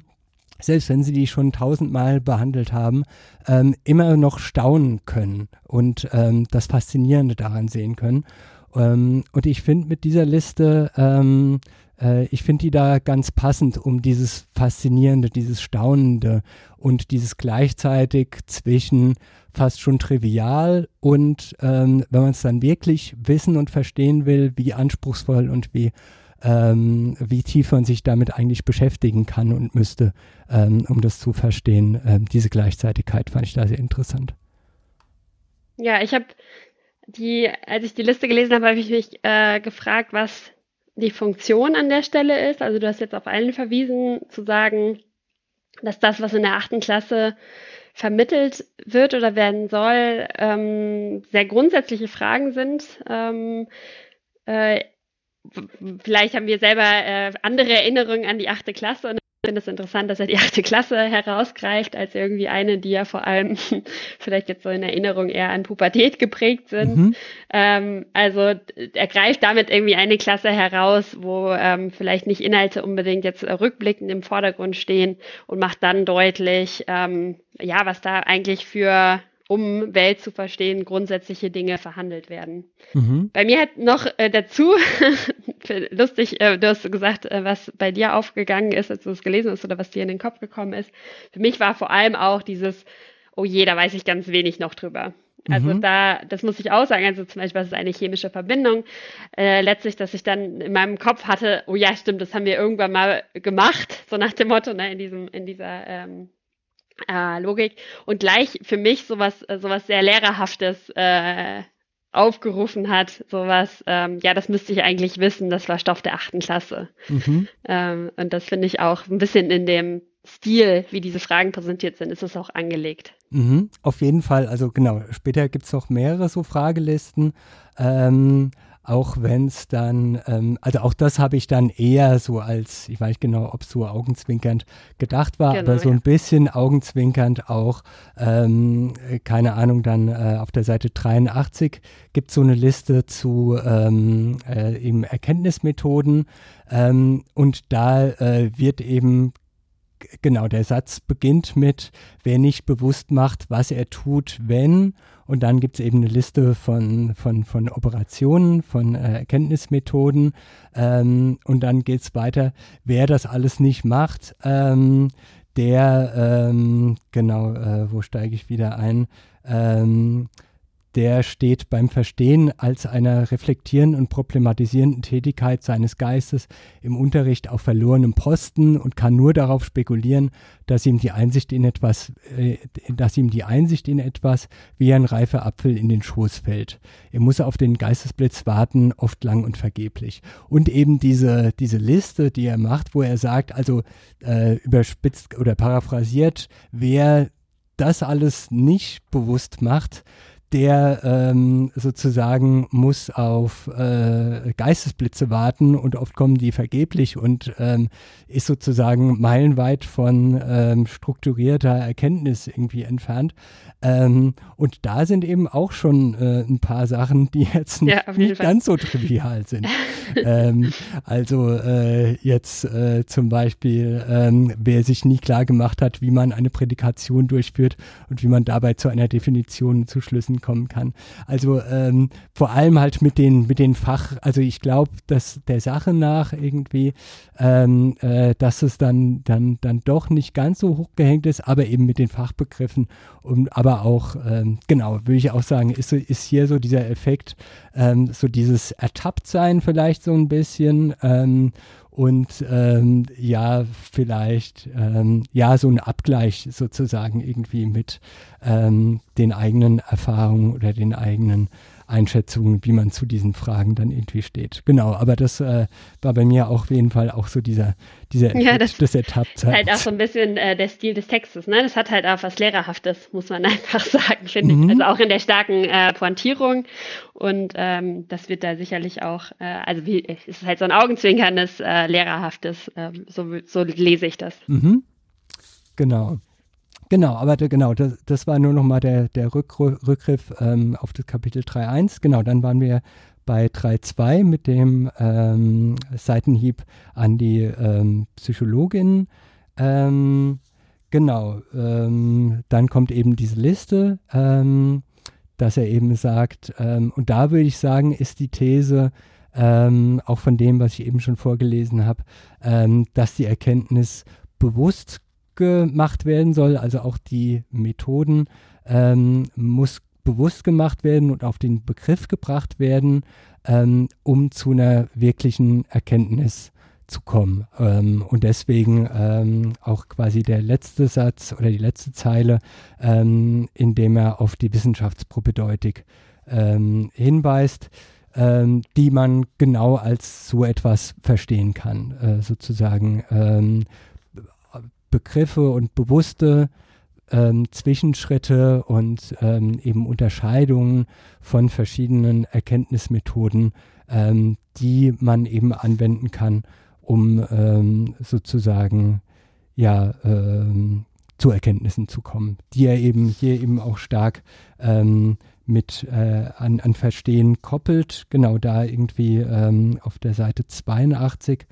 selbst wenn sie die schon tausendmal behandelt haben, ähm, immer noch staunen können und ähm, das Faszinierende daran sehen können. Ähm, und ich finde mit dieser Liste, ähm, äh, ich finde die da ganz passend, um dieses Faszinierende, dieses Staunende und dieses gleichzeitig zwischen fast schon trivial und ähm, wenn man es dann wirklich wissen und verstehen will, wie anspruchsvoll und wie ähm, wie tief man sich damit eigentlich beschäftigen kann und müsste, ähm, um das zu verstehen. Ähm, diese Gleichzeitigkeit fand ich da sehr interessant. Ja, ich habe die, als ich die Liste gelesen habe, habe ich mich äh, gefragt, was die Funktion an der Stelle ist. Also du hast jetzt auf allen verwiesen, zu sagen, dass das, was in der achten Klasse vermittelt wird oder werden soll, ähm, sehr grundsätzliche Fragen sind. Ähm, äh, vielleicht haben wir selber äh, andere Erinnerungen an die achte Klasse ich finde es interessant, dass er die achte Klasse herausgreift, als irgendwie eine, die ja vor allem vielleicht jetzt so in Erinnerung eher an Pubertät geprägt sind. Mhm. Ähm, also er greift damit irgendwie eine Klasse heraus, wo ähm, vielleicht nicht Inhalte unbedingt jetzt rückblickend im Vordergrund stehen und macht dann deutlich, ähm, ja, was da eigentlich für um Welt zu verstehen, grundsätzliche Dinge verhandelt werden. Mhm. Bei mir hat noch äh, dazu, lustig, äh, du hast gesagt, äh, was bei dir aufgegangen ist, als du es gelesen hast oder was dir in den Kopf gekommen ist. Für mich war vor allem auch dieses, oh je, da weiß ich ganz wenig noch drüber. Also mhm. da, das muss ich auch sagen, also zum Beispiel, was ist eine chemische Verbindung? Äh, letztlich, dass ich dann in meinem Kopf hatte, oh ja, stimmt, das haben wir irgendwann mal gemacht, so nach dem Motto, ne, in diesem, in dieser ähm, äh, Logik und gleich für mich sowas, äh, sowas sehr Lehrerhaftes äh, aufgerufen hat, sowas, ähm, ja, das müsste ich eigentlich wissen, das war Stoff der achten Klasse. Mhm. Ähm, und das finde ich auch ein bisschen in dem Stil, wie diese Fragen präsentiert sind, ist es auch angelegt. Mhm, auf jeden Fall, also genau, später gibt es noch mehrere so Fragelisten. Ähm, auch wenn es dann, ähm, also auch das habe ich dann eher so als, ich weiß nicht genau, ob es so augenzwinkernd gedacht war, genau, aber so ja. ein bisschen augenzwinkernd auch, ähm, keine Ahnung, dann äh, auf der Seite 83 gibt es so eine Liste zu ähm, äh, eben Erkenntnismethoden ähm, und da äh, wird eben genau, der Satz beginnt mit, wer nicht bewusst macht, was er tut, wenn und dann gibt es eben eine Liste von, von, von Operationen, von äh, Erkenntnismethoden. Ähm, und dann geht es weiter, wer das alles nicht macht, ähm, der, ähm, genau, äh, wo steige ich wieder ein? Der steht beim Verstehen als einer reflektierenden und problematisierenden Tätigkeit seines Geistes im Unterricht auf verlorenem Posten und kann nur darauf spekulieren, dass ihm die Einsicht in etwas, äh, dass ihm die Einsicht in etwas wie ein reifer Apfel in den Schoß fällt. Er muss auf den Geistesblitz warten, oft lang und vergeblich. Und eben diese, diese Liste, die er macht, wo er sagt, also äh, überspitzt oder paraphrasiert, wer das alles nicht bewusst macht, der ähm, sozusagen muss auf äh, Geistesblitze warten und oft kommen die vergeblich und ähm, ist sozusagen meilenweit von ähm, strukturierter Erkenntnis irgendwie entfernt. Ähm, und da sind eben auch schon äh, ein paar Sachen, die jetzt nicht, ja, nicht ganz so trivial sind. ähm, also äh, jetzt äh, zum Beispiel, ähm, wer sich nie klar gemacht hat, wie man eine Prädikation durchführt und wie man dabei zu einer Definition zu Schlüssen kommen kann. Also ähm, vor allem halt mit den, mit den Fach, also ich glaube, dass der Sache nach irgendwie, ähm, äh, dass es dann, dann, dann doch nicht ganz so hochgehängt ist, aber eben mit den Fachbegriffen und aber auch, ähm, genau, würde ich auch sagen, ist, ist hier so dieser Effekt, ähm, so dieses Ertapptsein vielleicht so ein bisschen ähm, und ähm, ja, vielleicht, ähm, ja, so ein Abgleich sozusagen irgendwie mit ähm, den eigenen Erfahrungen oder den eigenen Einschätzungen, wie man zu diesen Fragen dann irgendwie steht. Genau, aber das äh, war bei mir auch auf jeden Fall auch so dieser, dieser ja, das des Etappzeits. halt auch so ein bisschen äh, der Stil des Textes, ne? Das hat halt auch was Lehrerhaftes, muss man einfach sagen, finde mhm. ich. Also auch in der starken äh, Pointierung. Und ähm, das wird da sicherlich auch, äh, also wie, es ist halt so ein augenzwinkerndes, äh, Lehrerhaftes, äh, so, so lese ich das. Mhm. Genau. Genau, aber da, genau, das, das war nur nochmal der, der Rück, Rückgriff ähm, auf das Kapitel 3.1. Genau, dann waren wir bei 3.2 mit dem ähm, Seitenhieb an die ähm, Psychologin. Ähm, genau, ähm, dann kommt eben diese Liste, ähm, dass er eben sagt, und da würde ich sagen, ist die These, auch von dem, was ich eben schon vorgelesen habe, dass die Erkenntnis bewusst gemacht werden soll, also auch die Methoden ähm, muss bewusst gemacht werden und auf den Begriff gebracht werden, ähm, um zu einer wirklichen Erkenntnis zu kommen. Ähm, und deswegen ähm, auch quasi der letzte Satz oder die letzte Zeile, ähm, in dem er auf die Wissenschaftspropädeutik ähm, hinweist, ähm, die man genau als so etwas verstehen kann, äh, sozusagen Begriffe und bewusste ähm, Zwischenschritte und ähm, eben Unterscheidungen von verschiedenen Erkenntnismethoden, ähm, die man eben anwenden kann, um ähm, sozusagen ja ähm, zu Erkenntnissen zu kommen, die er eben hier eben auch stark ähm, mit äh, an, an Verstehen koppelt. Genau da irgendwie auf der Seite 82,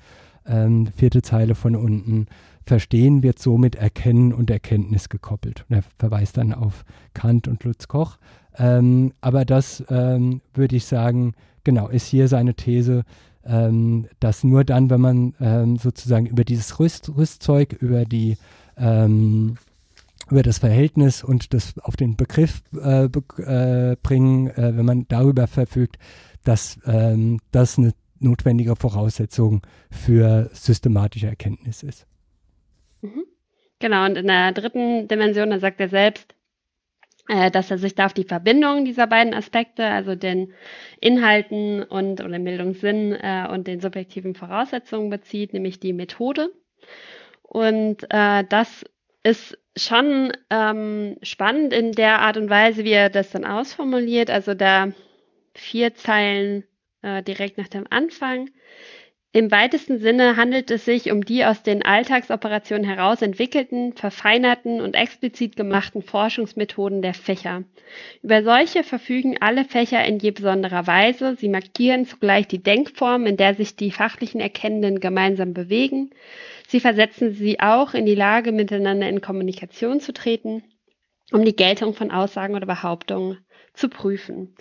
vierte Zeile von unten Verstehen wird somit Erkennen und Erkenntnis gekoppelt. Und er verweist dann auf Kant und Lutz Koch. Ähm, aber das ähm, würde ich sagen, genau, ist hier seine These, ähm, dass nur dann, wenn man ähm, sozusagen über dieses Rüst, Rüstzeug, über die ähm, über das Verhältnis und das auf den Begriff äh, be äh, bringen, äh, wenn man darüber verfügt, dass ähm, das eine notwendige Voraussetzung für systematische Erkenntnis ist. Mhm. Genau, und in der dritten Dimension, da sagt er selbst, äh, dass er sich da auf die Verbindung dieser beiden Aspekte, also den Inhalten und oder Bildungssinn äh, und den subjektiven Voraussetzungen bezieht, nämlich die Methode. Und äh, das ist schon ähm, spannend in der Art und Weise, wie er das dann ausformuliert. Also da vier Zeilen äh, direkt nach dem Anfang. Im weitesten Sinne handelt es sich um die aus den Alltagsoperationen heraus entwickelten, verfeinerten und explizit gemachten Forschungsmethoden der Fächer. Über solche verfügen alle Fächer in je besonderer Weise. Sie markieren zugleich die Denkform, in der sich die fachlichen Erkennenden gemeinsam bewegen. Sie versetzen sie auch in die Lage, miteinander in Kommunikation zu treten, um die Geltung von Aussagen oder Behauptungen zu prüfen.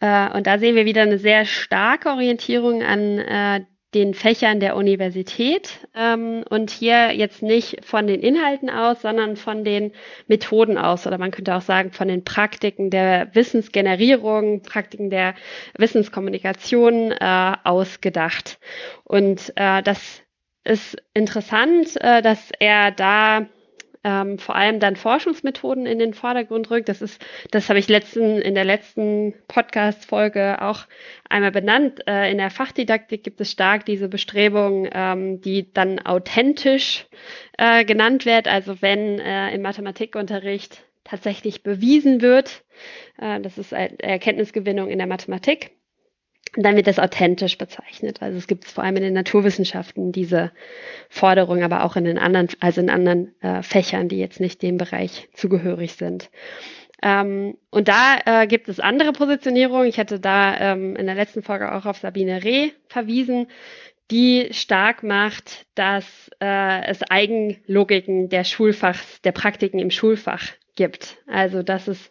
Äh, und da sehen wir wieder eine sehr starke Orientierung an äh, den Fächern der Universität ähm, und hier jetzt nicht von den Inhalten aus, sondern von den Methoden aus oder man könnte auch sagen von den Praktiken der Wissensgenerierung, Praktiken der Wissenskommunikation äh, ausgedacht. Und äh, das ist interessant, äh, dass er da ähm, vor allem dann Forschungsmethoden in den Vordergrund rückt. Das ist, das habe ich letzten, in der letzten Podcast-Folge auch einmal benannt. Äh, in der Fachdidaktik gibt es stark diese Bestrebung, ähm, die dann authentisch äh, genannt wird. Also wenn äh, im Mathematikunterricht tatsächlich bewiesen wird, äh, das ist Erkenntnisgewinnung in der Mathematik, dann wird das authentisch bezeichnet. Also es gibt es vor allem in den Naturwissenschaften diese Forderung, aber auch in den anderen, also in anderen äh, Fächern, die jetzt nicht dem Bereich zugehörig sind. Ähm, und da äh, gibt es andere Positionierungen. Ich hatte da ähm, in der letzten Folge auch auf Sabine Reh verwiesen, die stark macht, dass äh, es Eigenlogiken der Schulfachs, der Praktiken im Schulfach gibt. Also dass es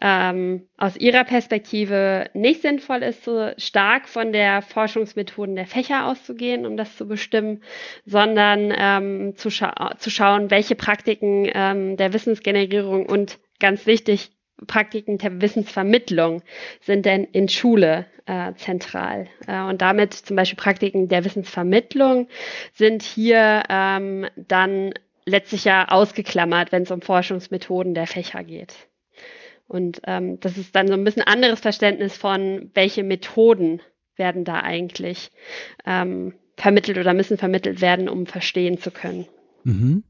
ähm, aus ihrer Perspektive nicht sinnvoll ist, so stark von der Forschungsmethoden der Fächer auszugehen, um das zu bestimmen, sondern ähm, zu, scha zu schauen, welche Praktiken ähm, der Wissensgenerierung und ganz wichtig, Praktiken der Wissensvermittlung sind denn in Schule äh, zentral. Äh, und damit zum Beispiel Praktiken der Wissensvermittlung sind hier ähm, dann letztlich ja ausgeklammert, wenn es um Forschungsmethoden der Fächer geht. Und ähm, das ist dann so ein bisschen anderes Verständnis von, welche Methoden werden da eigentlich ähm, vermittelt oder müssen vermittelt werden, um verstehen zu können. Mhm.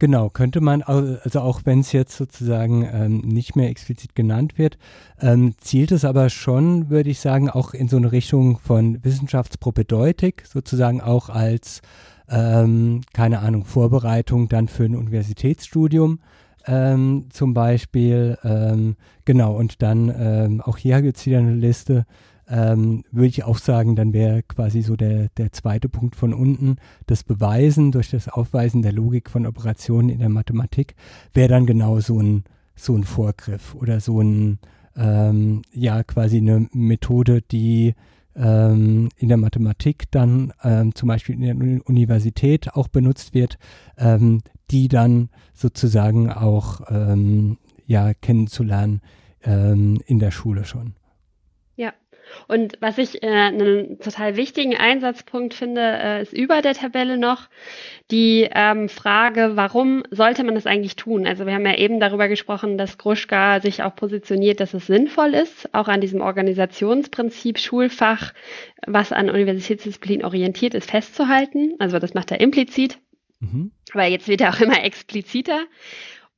Genau, könnte man, also auch wenn es jetzt sozusagen ähm, nicht mehr explizit genannt wird, ähm, zielt es aber schon, würde ich sagen, auch in so eine Richtung von Wissenschaftspropädeutik, sozusagen auch als ähm, keine Ahnung, Vorbereitung dann für ein Universitätsstudium ähm, zum Beispiel. Ähm, genau, und dann ähm, auch hier gibt es wieder eine Liste. Ähm, würde ich auch sagen, dann wäre quasi so der, der zweite Punkt von unten, das Beweisen durch das Aufweisen der Logik von Operationen in der Mathematik, wäre dann genau so ein, so ein Vorgriff oder so ein, ähm, ja, quasi eine Methode, die ähm, in der Mathematik dann ähm, zum Beispiel in der Universität auch benutzt wird, ähm, die dann sozusagen auch ähm, ja kennenzulernen ähm, in der Schule schon. Und was ich äh, einen total wichtigen Einsatzpunkt finde, äh, ist über der Tabelle noch die ähm, Frage, warum sollte man das eigentlich tun? Also wir haben ja eben darüber gesprochen, dass Gruschka sich auch positioniert, dass es sinnvoll ist, auch an diesem Organisationsprinzip Schulfach, was an Universitätsdisziplin orientiert ist, festzuhalten. Also das macht er implizit, mhm. aber jetzt wird er auch immer expliziter.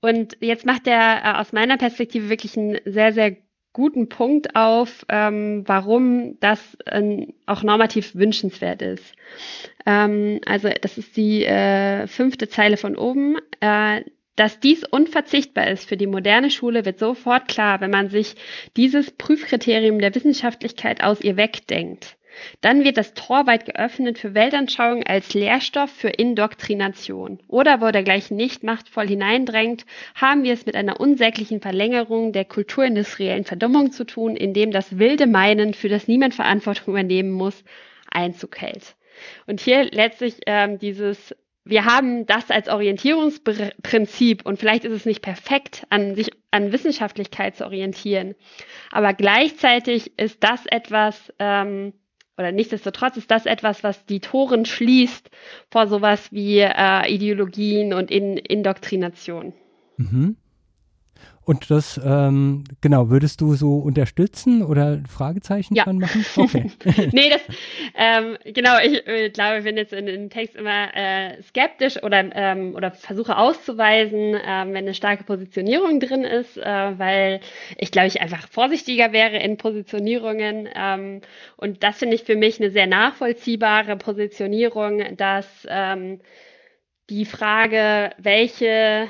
Und jetzt macht er äh, aus meiner Perspektive wirklich einen sehr, sehr guten Punkt auf, ähm, warum das äh, auch normativ wünschenswert ist. Ähm, also das ist die äh, fünfte Zeile von oben. Äh, dass dies unverzichtbar ist für die moderne Schule, wird sofort klar, wenn man sich dieses Prüfkriterium der Wissenschaftlichkeit aus ihr wegdenkt. Dann wird das Tor weit geöffnet für Weltanschauung als Lehrstoff für Indoktrination. Oder wo der gleich nicht machtvoll hineindrängt, haben wir es mit einer unsäglichen Verlängerung der kulturindustriellen Verdummung zu tun, indem das wilde Meinen, für das niemand Verantwortung übernehmen muss, Einzug hält. Und hier letztlich ähm, dieses wir haben das als Orientierungsprinzip und vielleicht ist es nicht perfekt, an sich an Wissenschaftlichkeit zu orientieren, aber gleichzeitig ist das etwas, ähm, oder nichtsdestotrotz ist das etwas, was die Toren schließt vor sowas wie äh, Ideologien und In Indoktrination. Mhm. Und das, ähm, genau, würdest du so unterstützen oder Fragezeichen ja. dran machen? Okay. nee, das, ähm, genau, ich äh, glaube, ich bin jetzt in den Text immer äh, skeptisch oder, ähm, oder versuche auszuweisen, äh, wenn eine starke Positionierung drin ist, äh, weil ich glaube, ich einfach vorsichtiger wäre in Positionierungen. Ähm, und das finde ich für mich eine sehr nachvollziehbare Positionierung, dass ähm, die Frage, welche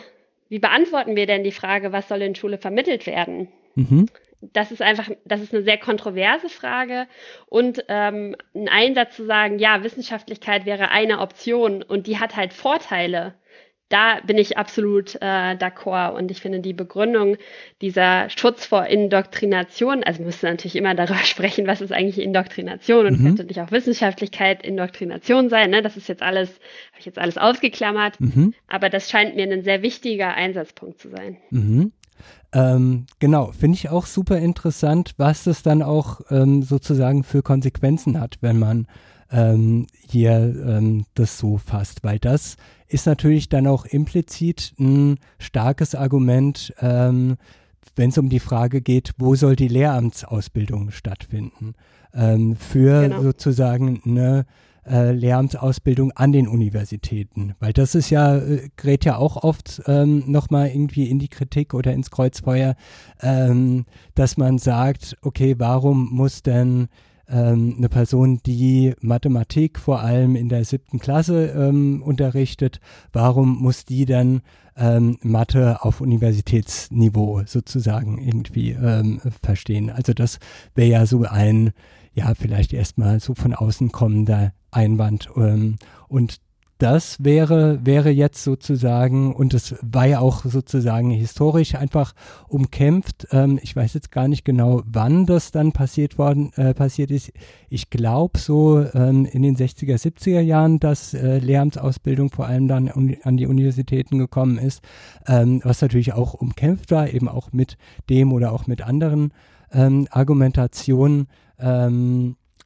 wie beantworten wir denn die Frage, was soll in Schule vermittelt werden? Mhm. Das ist einfach, das ist eine sehr kontroverse Frage und ähm, ein Einsatz zu sagen, ja, Wissenschaftlichkeit wäre eine Option und die hat halt Vorteile, da bin ich absolut äh, d'accord und ich finde die Begründung dieser Schutz vor Indoktrination, also wir müssen natürlich immer darüber sprechen, was ist eigentlich Indoktrination und mhm. könnte nicht auch Wissenschaftlichkeit Indoktrination sein, ne? Das ist jetzt alles, habe ich jetzt alles ausgeklammert, mhm. aber das scheint mir ein sehr wichtiger Einsatzpunkt zu sein. Mhm. Ähm, genau, finde ich auch super interessant, was das dann auch ähm, sozusagen für Konsequenzen hat, wenn man ähm, hier ähm, das so fasst, weil das ist natürlich dann auch implizit ein starkes Argument, ähm, wenn es um die Frage geht, wo soll die Lehramtsausbildung stattfinden, ähm, für genau. sozusagen eine äh, Lehramtsausbildung an den Universitäten. Weil das ist ja, äh, gerät ja auch oft ähm, nochmal irgendwie in die Kritik oder ins Kreuzfeuer, ähm, dass man sagt, okay, warum muss denn ähm, eine Person, die Mathematik vor allem in der siebten Klasse ähm, unterrichtet, warum muss die dann ähm, Mathe auf Universitätsniveau sozusagen irgendwie ähm, verstehen? Also das wäre ja so ein, ja, vielleicht erstmal so von außen kommender Einwand. Ähm, und das wäre, wäre jetzt sozusagen, und es war ja auch sozusagen historisch einfach umkämpft. Ähm, ich weiß jetzt gar nicht genau, wann das dann passiert worden, äh, passiert ist. Ich glaube so ähm, in den 60er, 70er Jahren, dass äh, Lehramtsausbildung vor allem dann an die Universitäten gekommen ist, ähm, was natürlich auch umkämpft war, eben auch mit dem oder auch mit anderen ähm, Argumentationen.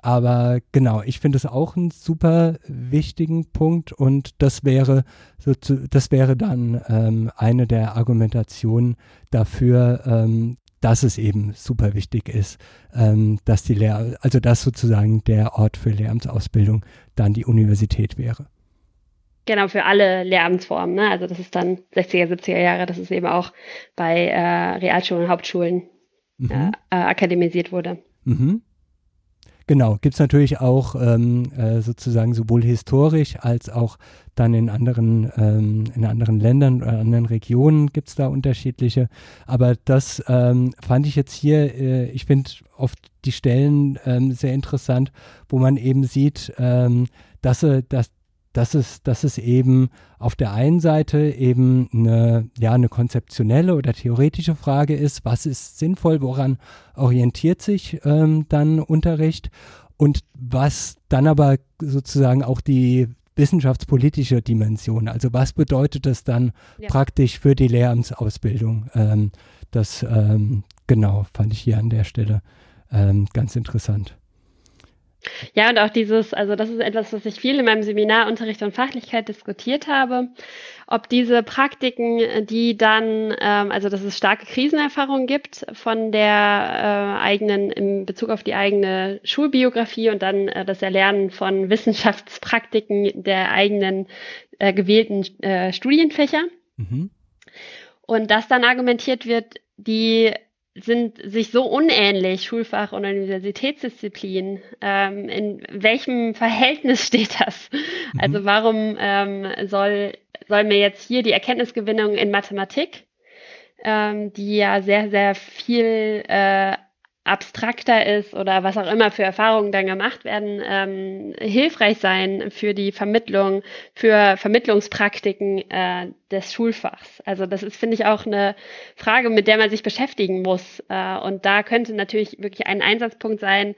Aber genau, ich finde es auch einen super wichtigen Punkt und das wäre, so zu, das wäre dann ähm, eine der Argumentationen dafür, ähm, dass es eben super wichtig ist, ähm, dass die Lehr also dass sozusagen der Ort für Lehramtsausbildung dann die Universität wäre. Genau, für alle Lehramtsformen. Ne? Also das ist dann 60er, 70er Jahre, dass es eben auch bei äh, Realschulen und Hauptschulen mhm. äh, akademisiert wurde. Mhm. Genau, gibt es natürlich auch ähm, äh, sozusagen sowohl historisch als auch dann in anderen, ähm, in anderen Ländern oder anderen Regionen gibt es da unterschiedliche. Aber das ähm, fand ich jetzt hier, äh, ich finde oft die Stellen ähm, sehr interessant, wo man eben sieht, ähm, dass, dass, dass es, dass es eben auf der einen Seite eben eine, ja, eine konzeptionelle oder theoretische Frage ist, was ist sinnvoll, woran orientiert sich ähm, dann Unterricht und was dann aber sozusagen auch die wissenschaftspolitische Dimension, also was bedeutet das dann ja. praktisch für die Lehramtsausbildung? Ähm, das ähm, genau fand ich hier an der Stelle ähm, ganz interessant. Ja, und auch dieses, also das ist etwas, was ich viel in meinem Seminar Unterricht und Fachlichkeit diskutiert habe, ob diese Praktiken, die dann, ähm, also dass es starke Krisenerfahrungen gibt von der äh, eigenen, in Bezug auf die eigene Schulbiografie und dann äh, das Erlernen von Wissenschaftspraktiken der eigenen äh, gewählten äh, Studienfächer. Mhm. Und dass dann argumentiert wird, die sind sich so unähnlich, Schulfach und Universitätsdisziplin. Ähm, in welchem Verhältnis steht das? Mhm. Also warum ähm, soll, soll mir jetzt hier die Erkenntnisgewinnung in Mathematik, ähm, die ja sehr, sehr viel äh, abstrakter ist oder was auch immer für Erfahrungen dann gemacht werden, ähm, hilfreich sein für die Vermittlung, für Vermittlungspraktiken äh, des Schulfachs. Also das ist, finde ich, auch eine Frage, mit der man sich beschäftigen muss. Äh, und da könnte natürlich wirklich ein Einsatzpunkt sein,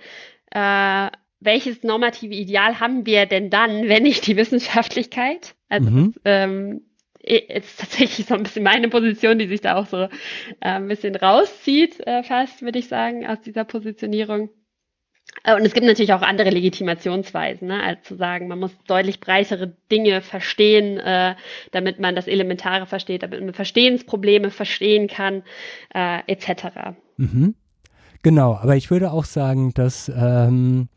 äh, welches normative Ideal haben wir denn dann, wenn nicht die Wissenschaftlichkeit? Also mhm. ähm, ist tatsächlich so ein bisschen meine Position, die sich da auch so äh, ein bisschen rauszieht, äh, fast, würde ich sagen, aus dieser Positionierung. Äh, und es gibt natürlich auch andere Legitimationsweisen, ne, als zu sagen, man muss deutlich breitere Dinge verstehen, äh, damit man das Elementare versteht, damit man Verstehensprobleme verstehen kann, äh, etc. Mhm. Genau, aber ich würde auch sagen, dass ähm,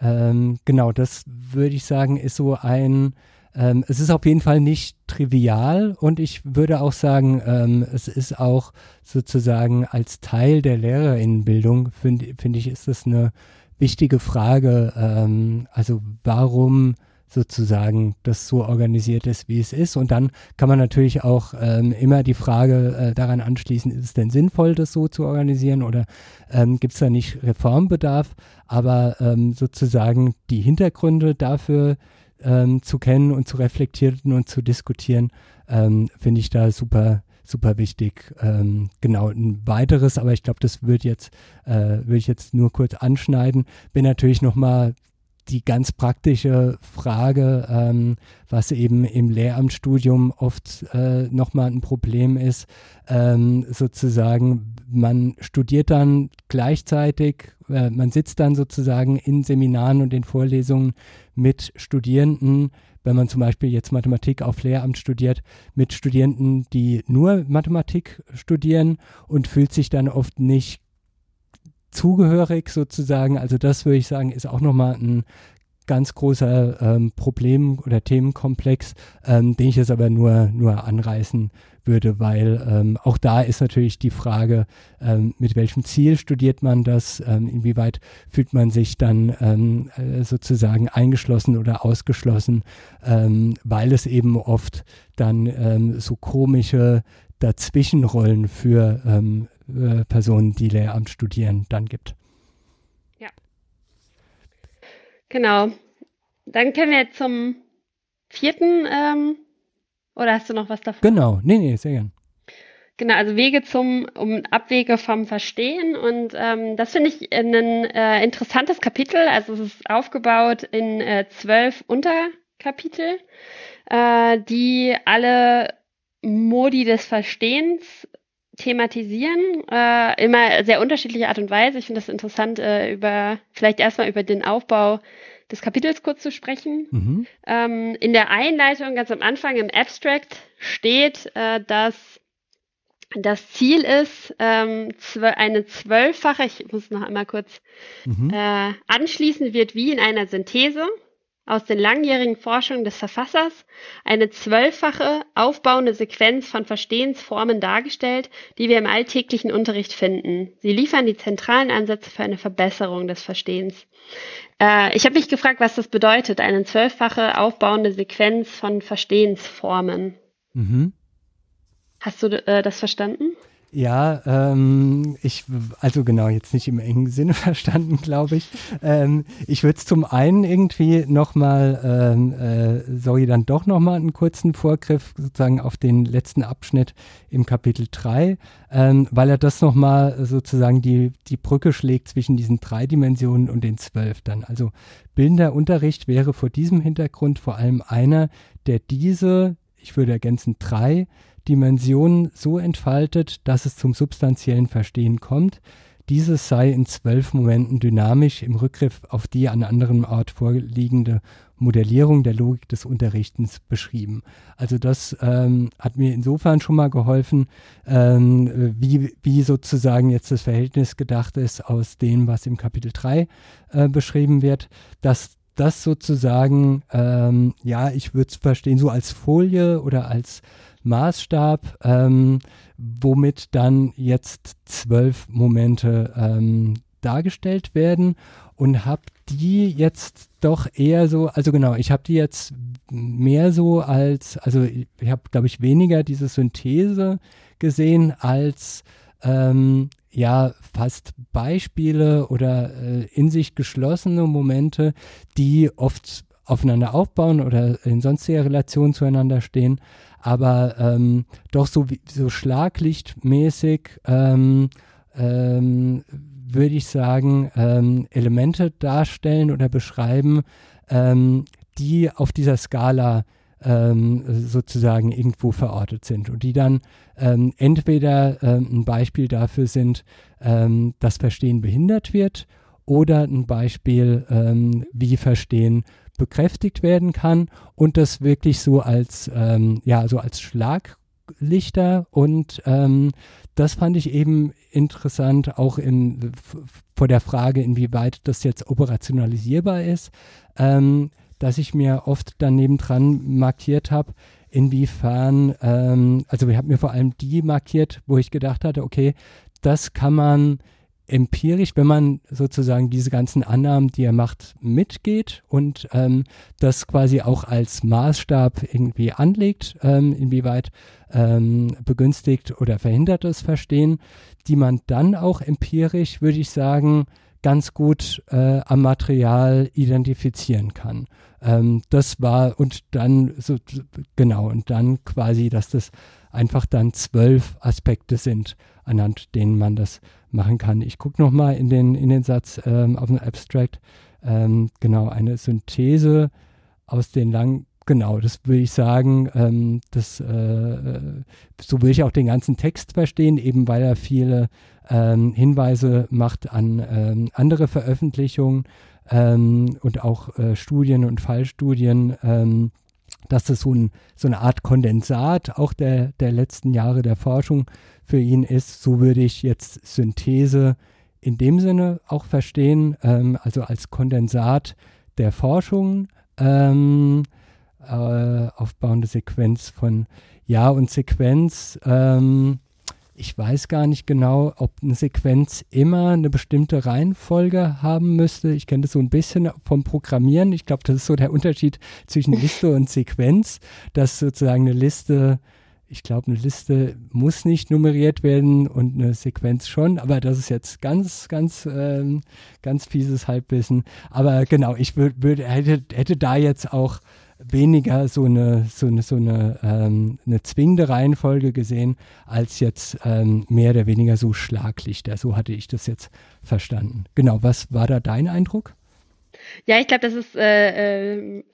ähm, genau, das würde ich sagen, ist so ein ähm, es ist auf jeden Fall nicht trivial und ich würde auch sagen, ähm, es ist auch sozusagen als Teil der Lehrerinnenbildung, finde find ich, ist das eine wichtige Frage. Ähm, also warum sozusagen das so organisiert ist, wie es ist. Und dann kann man natürlich auch ähm, immer die Frage äh, daran anschließen, ist es denn sinnvoll, das so zu organisieren oder ähm, gibt es da nicht Reformbedarf? Aber ähm, sozusagen die Hintergründe dafür ähm, zu kennen und zu reflektieren und zu diskutieren, ähm, finde ich da super super wichtig. Ähm, genau, ein weiteres, aber ich glaube, das wird jetzt, äh, würde ich jetzt nur kurz anschneiden, bin natürlich nochmal die ganz praktische Frage, ähm, was eben im Lehramtsstudium oft äh, nochmal ein Problem ist, ähm, sozusagen, man studiert dann gleichzeitig, äh, man sitzt dann sozusagen in Seminaren und in Vorlesungen mit Studierenden, wenn man zum Beispiel jetzt Mathematik auf Lehramt studiert, mit Studierenden, die nur Mathematik studieren und fühlt sich dann oft nicht zugehörig sozusagen. Also das würde ich sagen, ist auch nochmal ein ganz großer ähm, Problem- oder Themenkomplex, ähm, den ich jetzt aber nur, nur anreißen würde, weil ähm, auch da ist natürlich die Frage, ähm, mit welchem Ziel studiert man das, ähm, inwieweit fühlt man sich dann ähm, äh, sozusagen eingeschlossen oder ausgeschlossen, weil es eben oft dann so komische Dazwischenrollen für äh, Personen, die Lehramt studieren, dann gibt. Ja. Genau. Dann können wir zum vierten, ähm, oder hast du noch was davon? Genau, nee, nee, sehr gern. Genau, also Wege zum um Abwege vom Verstehen und ähm, das finde ich ein äh, interessantes Kapitel. Also es ist aufgebaut in äh, zwölf Unterkapitel, äh, die alle Modi des Verstehens thematisieren, äh, immer sehr unterschiedliche Art und Weise. Ich finde das interessant, äh, über vielleicht erstmal über den Aufbau des Kapitels kurz zu sprechen. Mhm. Ähm, in der Einleitung, ganz am Anfang im Abstract, steht, äh, dass das Ziel ist, ähm, eine zwölffache, ich muss noch einmal kurz mhm. äh, anschließen, wird wie in einer Synthese aus den langjährigen Forschungen des Verfassers eine zwölffache aufbauende Sequenz von Verstehensformen dargestellt, die wir im alltäglichen Unterricht finden. Sie liefern die zentralen Ansätze für eine Verbesserung des Verstehens. Äh, ich habe mich gefragt, was das bedeutet, eine zwölffache aufbauende Sequenz von Verstehensformen. Mhm. Hast du äh, das verstanden? Ja, ähm, ich, also genau, jetzt nicht im engen Sinne verstanden, glaube ich. Ähm, ich würde es zum einen irgendwie nochmal, ähm, äh, sorry, dann doch nochmal einen kurzen Vorgriff sozusagen auf den letzten Abschnitt im Kapitel 3, ähm, weil er das nochmal sozusagen die, die Brücke schlägt zwischen diesen drei Dimensionen und den zwölf dann. Also bildender Unterricht wäre vor diesem Hintergrund vor allem einer, der diese, ich würde ergänzen drei, Dimensionen so entfaltet, dass es zum substanziellen Verstehen kommt. Dieses sei in zwölf Momenten dynamisch im Rückgriff auf die an anderem Ort vorliegende Modellierung der Logik des Unterrichtens beschrieben. Also das ähm, hat mir insofern schon mal geholfen, ähm, wie, wie sozusagen jetzt das Verhältnis gedacht ist aus dem, was im Kapitel 3 äh, beschrieben wird, dass das sozusagen, ähm, ja, ich würde es verstehen, so als Folie oder als Maßstab, ähm, womit dann jetzt zwölf Momente ähm, dargestellt werden und habe die jetzt doch eher so, also genau, ich habe die jetzt mehr so als, also ich habe, glaube ich, weniger diese Synthese gesehen als ähm, ja fast Beispiele oder äh, in sich geschlossene Momente, die oft aufeinander aufbauen oder in sonstiger Relation zueinander stehen, aber ähm, doch so, so schlaglichtmäßig ähm, ähm, würde ich sagen, ähm, Elemente darstellen oder beschreiben, ähm, die auf dieser Skala ähm, sozusagen irgendwo verortet sind und die dann entweder ein Beispiel dafür sind, dass Verstehen behindert wird oder ein Beispiel, wie Verstehen bekräftigt werden kann und das wirklich so als, ähm, ja, so als Schlaglichter. Und ähm, das fand ich eben interessant, auch in, vor der Frage, inwieweit das jetzt operationalisierbar ist, ähm, dass ich mir oft daneben dran markiert habe, inwiefern, ähm, also ich habe mir vor allem die markiert, wo ich gedacht hatte, okay, das kann man empirisch, wenn man sozusagen diese ganzen Annahmen, die er macht, mitgeht und ähm, das quasi auch als Maßstab irgendwie anlegt, ähm, inwieweit ähm, begünstigt oder verhindert das Verstehen, die man dann auch empirisch, würde ich sagen, ganz gut äh, am Material identifizieren kann. Ähm, das war und dann so genau und dann quasi, dass das einfach dann zwölf Aspekte sind, anhand denen man das machen kann. Ich gucke nochmal in den, in den Satz ähm, auf den Abstract. Ähm, genau, eine Synthese aus den langen Genau, das würde ich sagen. Ähm, das, äh, so würde ich auch den ganzen Text verstehen, eben weil er viele ähm, Hinweise macht an ähm, andere Veröffentlichungen ähm, und auch äh, Studien und Fallstudien, ähm, dass das so, ein, so, eine Art Kondensat auch der, der letzten Jahre der Forschung für ihn ist. So würde ich jetzt Synthese in dem Sinne auch verstehen, ähm, also als Kondensat der Forschung. Ähm, äh, aufbauende Sequenz von Ja und Sequenz. Ähm, ich weiß gar nicht genau, ob eine Sequenz immer eine bestimmte Reihenfolge haben müsste. Ich kenne das so ein bisschen vom Programmieren. Ich glaube, das ist so der Unterschied zwischen Liste und Sequenz, dass sozusagen eine Liste, ich glaube, eine Liste muss nicht nummeriert werden und eine Sequenz schon, aber das ist jetzt ganz, ganz, ähm, ganz fieses Halbwissen. Aber genau, ich würde, hätte, hätte da jetzt auch weniger so eine, so eine, so eine, ähm, eine zwingende Reihenfolge gesehen, als jetzt ähm, mehr oder weniger so Schlaglichter. So hatte ich das jetzt verstanden. Genau, was war da dein Eindruck? Ja, ich glaube, das ist äh, äh,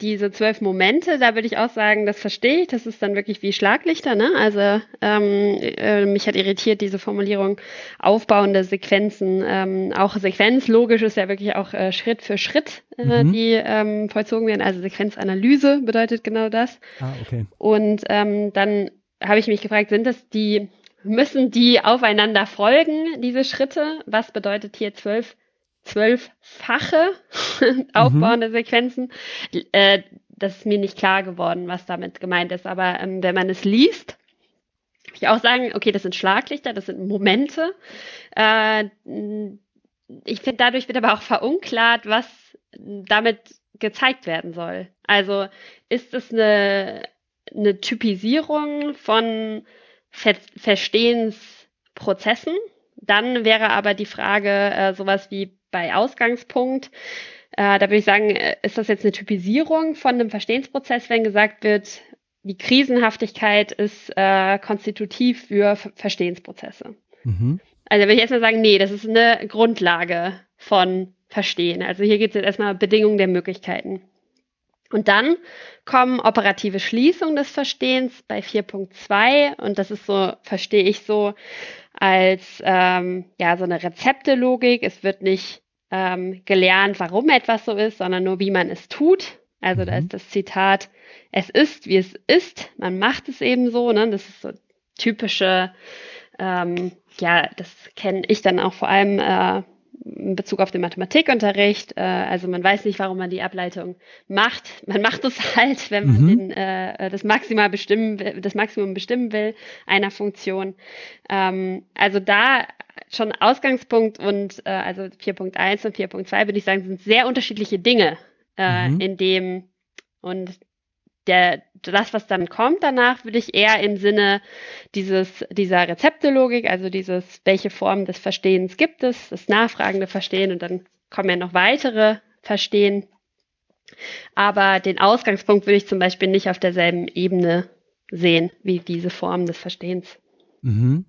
diese zwölf Momente, da würde ich auch sagen, das verstehe ich. Das ist dann wirklich wie Schlaglichter. Ne? Also ähm, äh, mich hat irritiert diese Formulierung aufbauende Sequenzen. Ähm, auch sequenzlogisch ist ja wirklich auch äh, Schritt für Schritt, äh, mhm. die ähm, vollzogen werden. Also Sequenzanalyse bedeutet genau das. Ah, okay. Und ähm, dann habe ich mich gefragt, sind das die, müssen die aufeinander folgen, diese Schritte? Was bedeutet hier zwölf zwölffache aufbauende mhm. Sequenzen. Äh, das ist mir nicht klar geworden, was damit gemeint ist. Aber ähm, wenn man es liest, würde ich auch sagen, okay, das sind Schlaglichter, das sind Momente. Äh, ich finde, dadurch wird aber auch verunklart, was damit gezeigt werden soll. Also ist es eine, eine Typisierung von Ver Verstehensprozessen? Dann wäre aber die Frage äh, sowas wie bei Ausgangspunkt. Äh, da würde ich sagen, äh, ist das jetzt eine Typisierung von einem Verstehensprozess, wenn gesagt wird, die Krisenhaftigkeit ist äh, konstitutiv für Ver Verstehensprozesse. Mhm. Also würde ich erstmal sagen, nee, das ist eine Grundlage von Verstehen. Also hier geht es jetzt erstmal Bedingungen der Möglichkeiten. Und dann kommen operative Schließungen des Verstehens bei 4.2 und das ist so, verstehe ich so, als ähm, ja so eine Rezeptelogik. Es wird nicht ähm, gelernt, warum etwas so ist, sondern nur, wie man es tut. Also mhm. da ist das Zitat, es ist, wie es ist, man macht es eben so. Ne? Das ist so typische, ähm, ja, das kenne ich dann auch vor allem äh, in Bezug auf den Mathematikunterricht. Äh, also man weiß nicht, warum man die Ableitung macht. Man macht es halt, wenn man mhm. den, äh, das, Maximal bestimmen, das Maximum bestimmen will einer Funktion. Ähm, also da schon Ausgangspunkt und äh, also 4.1 und 4.2 würde ich sagen, sind sehr unterschiedliche Dinge, äh, mhm. in dem und der, das, was dann kommt danach, würde ich eher im Sinne dieses, dieser Rezeptelogik, also dieses, welche Form des Verstehens gibt es, das nachfragende Verstehen und dann kommen ja noch weitere Verstehen. Aber den Ausgangspunkt würde ich zum Beispiel nicht auf derselben Ebene sehen wie diese Form des Verstehens. Mhm.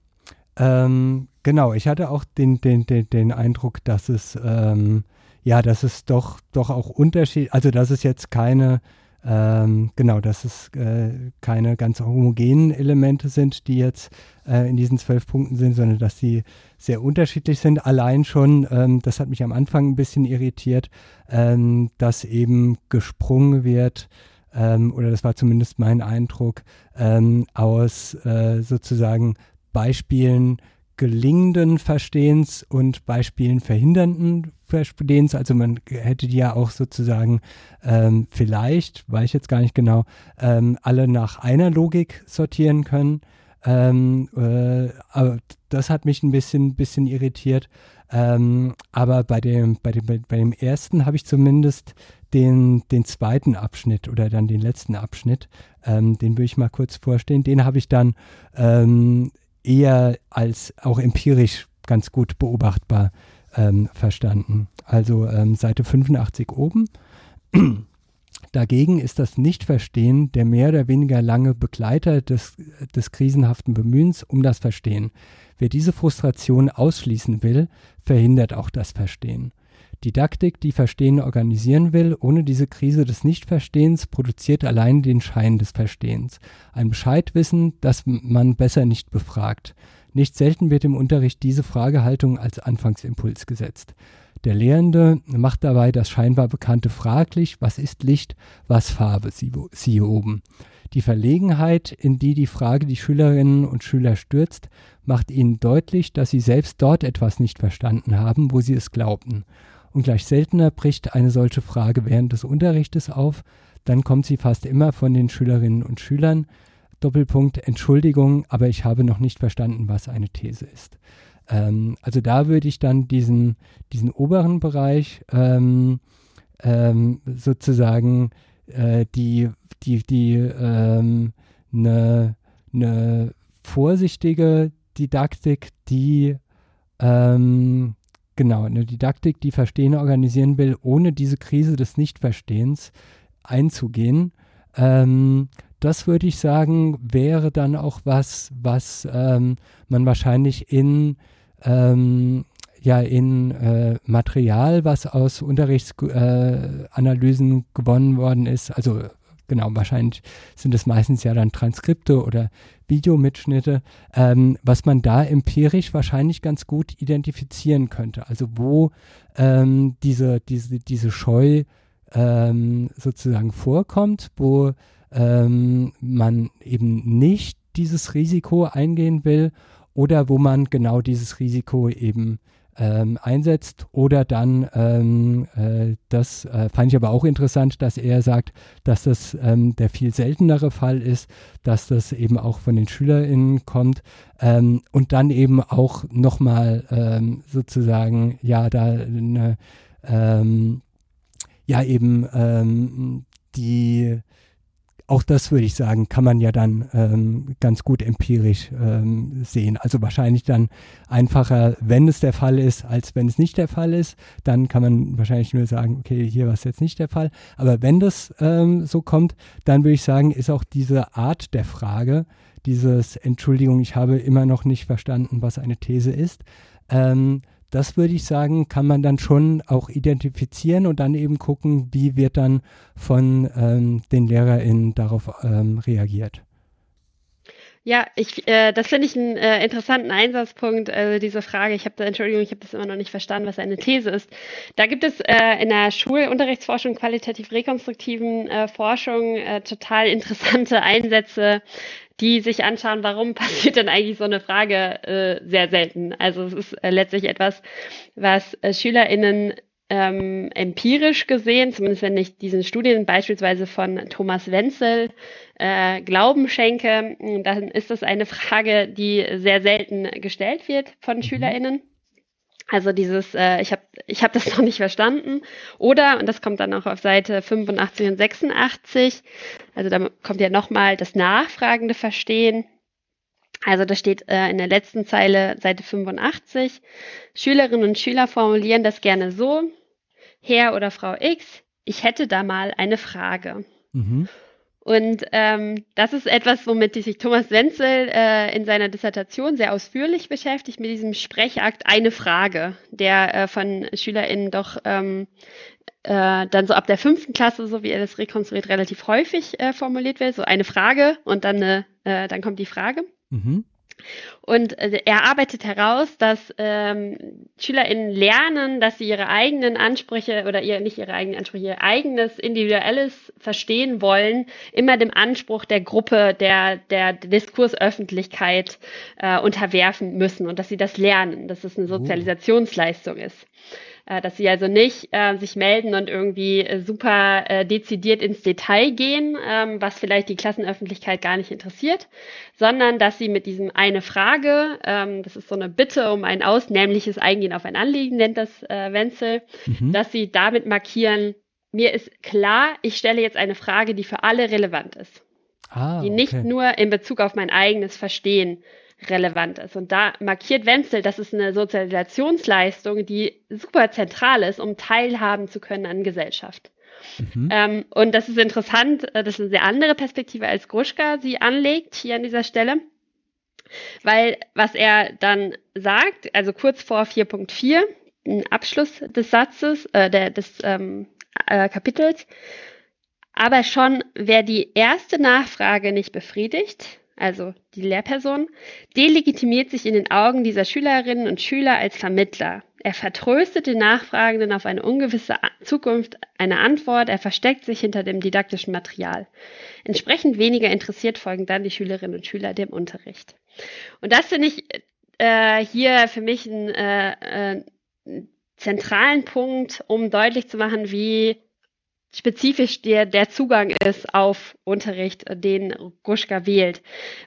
Ähm, genau, ich hatte auch den, den, den, den Eindruck, dass es ähm, ja, dass es doch, doch auch Unterschied, also dass es jetzt keine ähm, genau, dass es äh, keine ganz homogenen Elemente sind, die jetzt äh, in diesen zwölf Punkten sind, sondern dass sie sehr unterschiedlich sind. Allein schon, ähm, das hat mich am Anfang ein bisschen irritiert, ähm, dass eben gesprungen wird, ähm, oder das war zumindest mein Eindruck, ähm, aus äh, sozusagen Beispielen gelingenden Verstehens und Beispielen verhindernden Verstehens. Also man hätte die ja auch sozusagen ähm, vielleicht, weiß ich jetzt gar nicht genau, ähm, alle nach einer Logik sortieren können. Ähm, äh, aber das hat mich ein bisschen, bisschen irritiert. Ähm, aber bei dem, bei dem, bei dem ersten habe ich zumindest den, den zweiten Abschnitt oder dann den letzten Abschnitt, ähm, den würde ich mal kurz vorstellen. Den habe ich dann ähm, eher als auch empirisch ganz gut beobachtbar ähm, verstanden. Also ähm, Seite 85 oben. Dagegen ist das Nichtverstehen der mehr oder weniger lange Begleiter des, des krisenhaften Bemühens um das Verstehen. Wer diese Frustration ausschließen will, verhindert auch das Verstehen. Didaktik, die Verstehen organisieren will, ohne diese Krise des Nichtverstehens, produziert allein den Schein des Verstehens. Ein Bescheidwissen, das man besser nicht befragt. Nicht selten wird im Unterricht diese Fragehaltung als Anfangsimpuls gesetzt. Der Lehrende macht dabei das scheinbar Bekannte fraglich, was ist Licht, was Farbe, siehe oben. Die Verlegenheit, in die die Frage die Schülerinnen und Schüler stürzt, macht ihnen deutlich, dass sie selbst dort etwas nicht verstanden haben, wo sie es glaubten. Und gleich seltener bricht eine solche Frage während des Unterrichtes auf, dann kommt sie fast immer von den Schülerinnen und Schülern. Doppelpunkt Entschuldigung, aber ich habe noch nicht verstanden, was eine These ist. Ähm, also da würde ich dann diesen, diesen oberen Bereich ähm, ähm, sozusagen äh, die, die, die ähm, eine, eine vorsichtige Didaktik, die ähm, genau, eine Didaktik, die Verstehen organisieren will, ohne diese Krise des Nichtverstehens einzugehen. Ähm, das würde ich sagen, wäre dann auch was, was ähm, man wahrscheinlich in, ähm, ja, in äh, Material, was aus Unterrichtsanalysen äh, gewonnen worden ist, also genau, wahrscheinlich sind es meistens ja dann Transkripte oder Videomitschnitte, ähm, was man da empirisch wahrscheinlich ganz gut identifizieren könnte. Also wo ähm, diese, diese, diese Scheu ähm, sozusagen vorkommt, wo ähm, man eben nicht dieses Risiko eingehen will oder wo man genau dieses Risiko eben ähm, einsetzt oder dann, ähm, äh, das äh, fand ich aber auch interessant, dass er sagt, dass das ähm, der viel seltenere Fall ist, dass das eben auch von den SchülerInnen kommt ähm, und dann eben auch nochmal ähm, sozusagen, ja, da eine, ähm, ja eben die auch das würde ich sagen, kann man ja dann ähm, ganz gut empirisch ähm, sehen. Also wahrscheinlich dann einfacher, wenn es der Fall ist, als wenn es nicht der Fall ist. Dann kann man wahrscheinlich nur sagen, okay, hier war es jetzt nicht der Fall. Aber wenn das ähm, so kommt, dann würde ich sagen, ist auch diese Art der Frage, dieses Entschuldigung, ich habe immer noch nicht verstanden, was eine These ist, ähm, das würde ich sagen, kann man dann schon auch identifizieren und dann eben gucken, wie wird dann von ähm, den LehrerInnen darauf ähm, reagiert. Ja, ich, äh, das finde ich einen äh, interessanten Einsatzpunkt, also diese Frage. Ich habe da, Entschuldigung, ich habe das immer noch nicht verstanden, was eine These ist. Da gibt es äh, in der Schulunterrichtsforschung, qualitativ rekonstruktiven äh, Forschung äh, total interessante Einsätze, die sich anschauen, warum passiert denn eigentlich so eine Frage äh, sehr selten. Also es ist äh, letztlich etwas, was äh, SchülerInnen ähm, empirisch gesehen, zumindest wenn ich diesen Studien beispielsweise von Thomas Wenzel äh, Glauben schenke, dann ist das eine Frage, die sehr selten gestellt wird von mhm. SchülerInnen. Also dieses, äh, ich habe ich hab das noch nicht verstanden. Oder, und das kommt dann auch auf Seite 85 und 86, also da kommt ja nochmal das nachfragende Verstehen. Also da steht äh, in der letzten Zeile, Seite 85, Schülerinnen und Schüler formulieren das gerne so, Herr oder Frau X, ich hätte da mal eine Frage. Mhm. Und ähm, das ist etwas, womit sich Thomas Wenzel äh, in seiner Dissertation sehr ausführlich beschäftigt, mit diesem Sprechakt eine Frage, der äh, von SchülerInnen doch ähm, äh, dann so ab der fünften Klasse, so wie er das rekonstruiert, relativ häufig äh, formuliert wird. So eine Frage und dann, eine, äh, dann kommt die Frage. Mhm. Und äh, er arbeitet heraus, dass ähm, SchülerInnen lernen, dass sie ihre eigenen Ansprüche oder ihr, nicht ihre eigenen Ansprüche, ihr eigenes individuelles Verstehen wollen, immer dem Anspruch der Gruppe, der, der Diskursöffentlichkeit äh, unterwerfen müssen und dass sie das lernen, dass es eine oh. Sozialisationsleistung ist dass sie also nicht äh, sich melden und irgendwie äh, super äh, dezidiert ins Detail gehen, ähm, was vielleicht die Klassenöffentlichkeit gar nicht interessiert, sondern dass sie mit diesem eine Frage, ähm, das ist so eine Bitte um ein ausnehmliches Eingehen auf ein Anliegen, nennt das äh, Wenzel, mhm. dass sie damit markieren, mir ist klar, ich stelle jetzt eine Frage, die für alle relevant ist. Ah, die nicht okay. nur in Bezug auf mein eigenes Verstehen relevant ist. Und da markiert Wenzel, das ist eine Sozialisationsleistung, die super zentral ist, um teilhaben zu können an Gesellschaft. Mhm. Ähm, und das ist interessant, äh, das ist eine sehr andere Perspektive, als Gruschka sie anlegt hier an dieser Stelle. Weil was er dann sagt, also kurz vor 4.4, ein Abschluss des Satzes, äh, der, des ähm, äh, Kapitels, aber schon wer die erste Nachfrage nicht befriedigt, also die Lehrperson, delegitimiert sich in den Augen dieser Schülerinnen und Schüler als Vermittler. Er vertröstet den Nachfragenden auf eine ungewisse Zukunft eine Antwort, er versteckt sich hinter dem didaktischen Material. Entsprechend weniger interessiert folgen dann die Schülerinnen und Schüler dem Unterricht. Und das finde ich äh, hier für mich einen äh, äh, zentralen Punkt, um deutlich zu machen, wie spezifisch der, der Zugang ist auf Unterricht, den Gruschka wählt.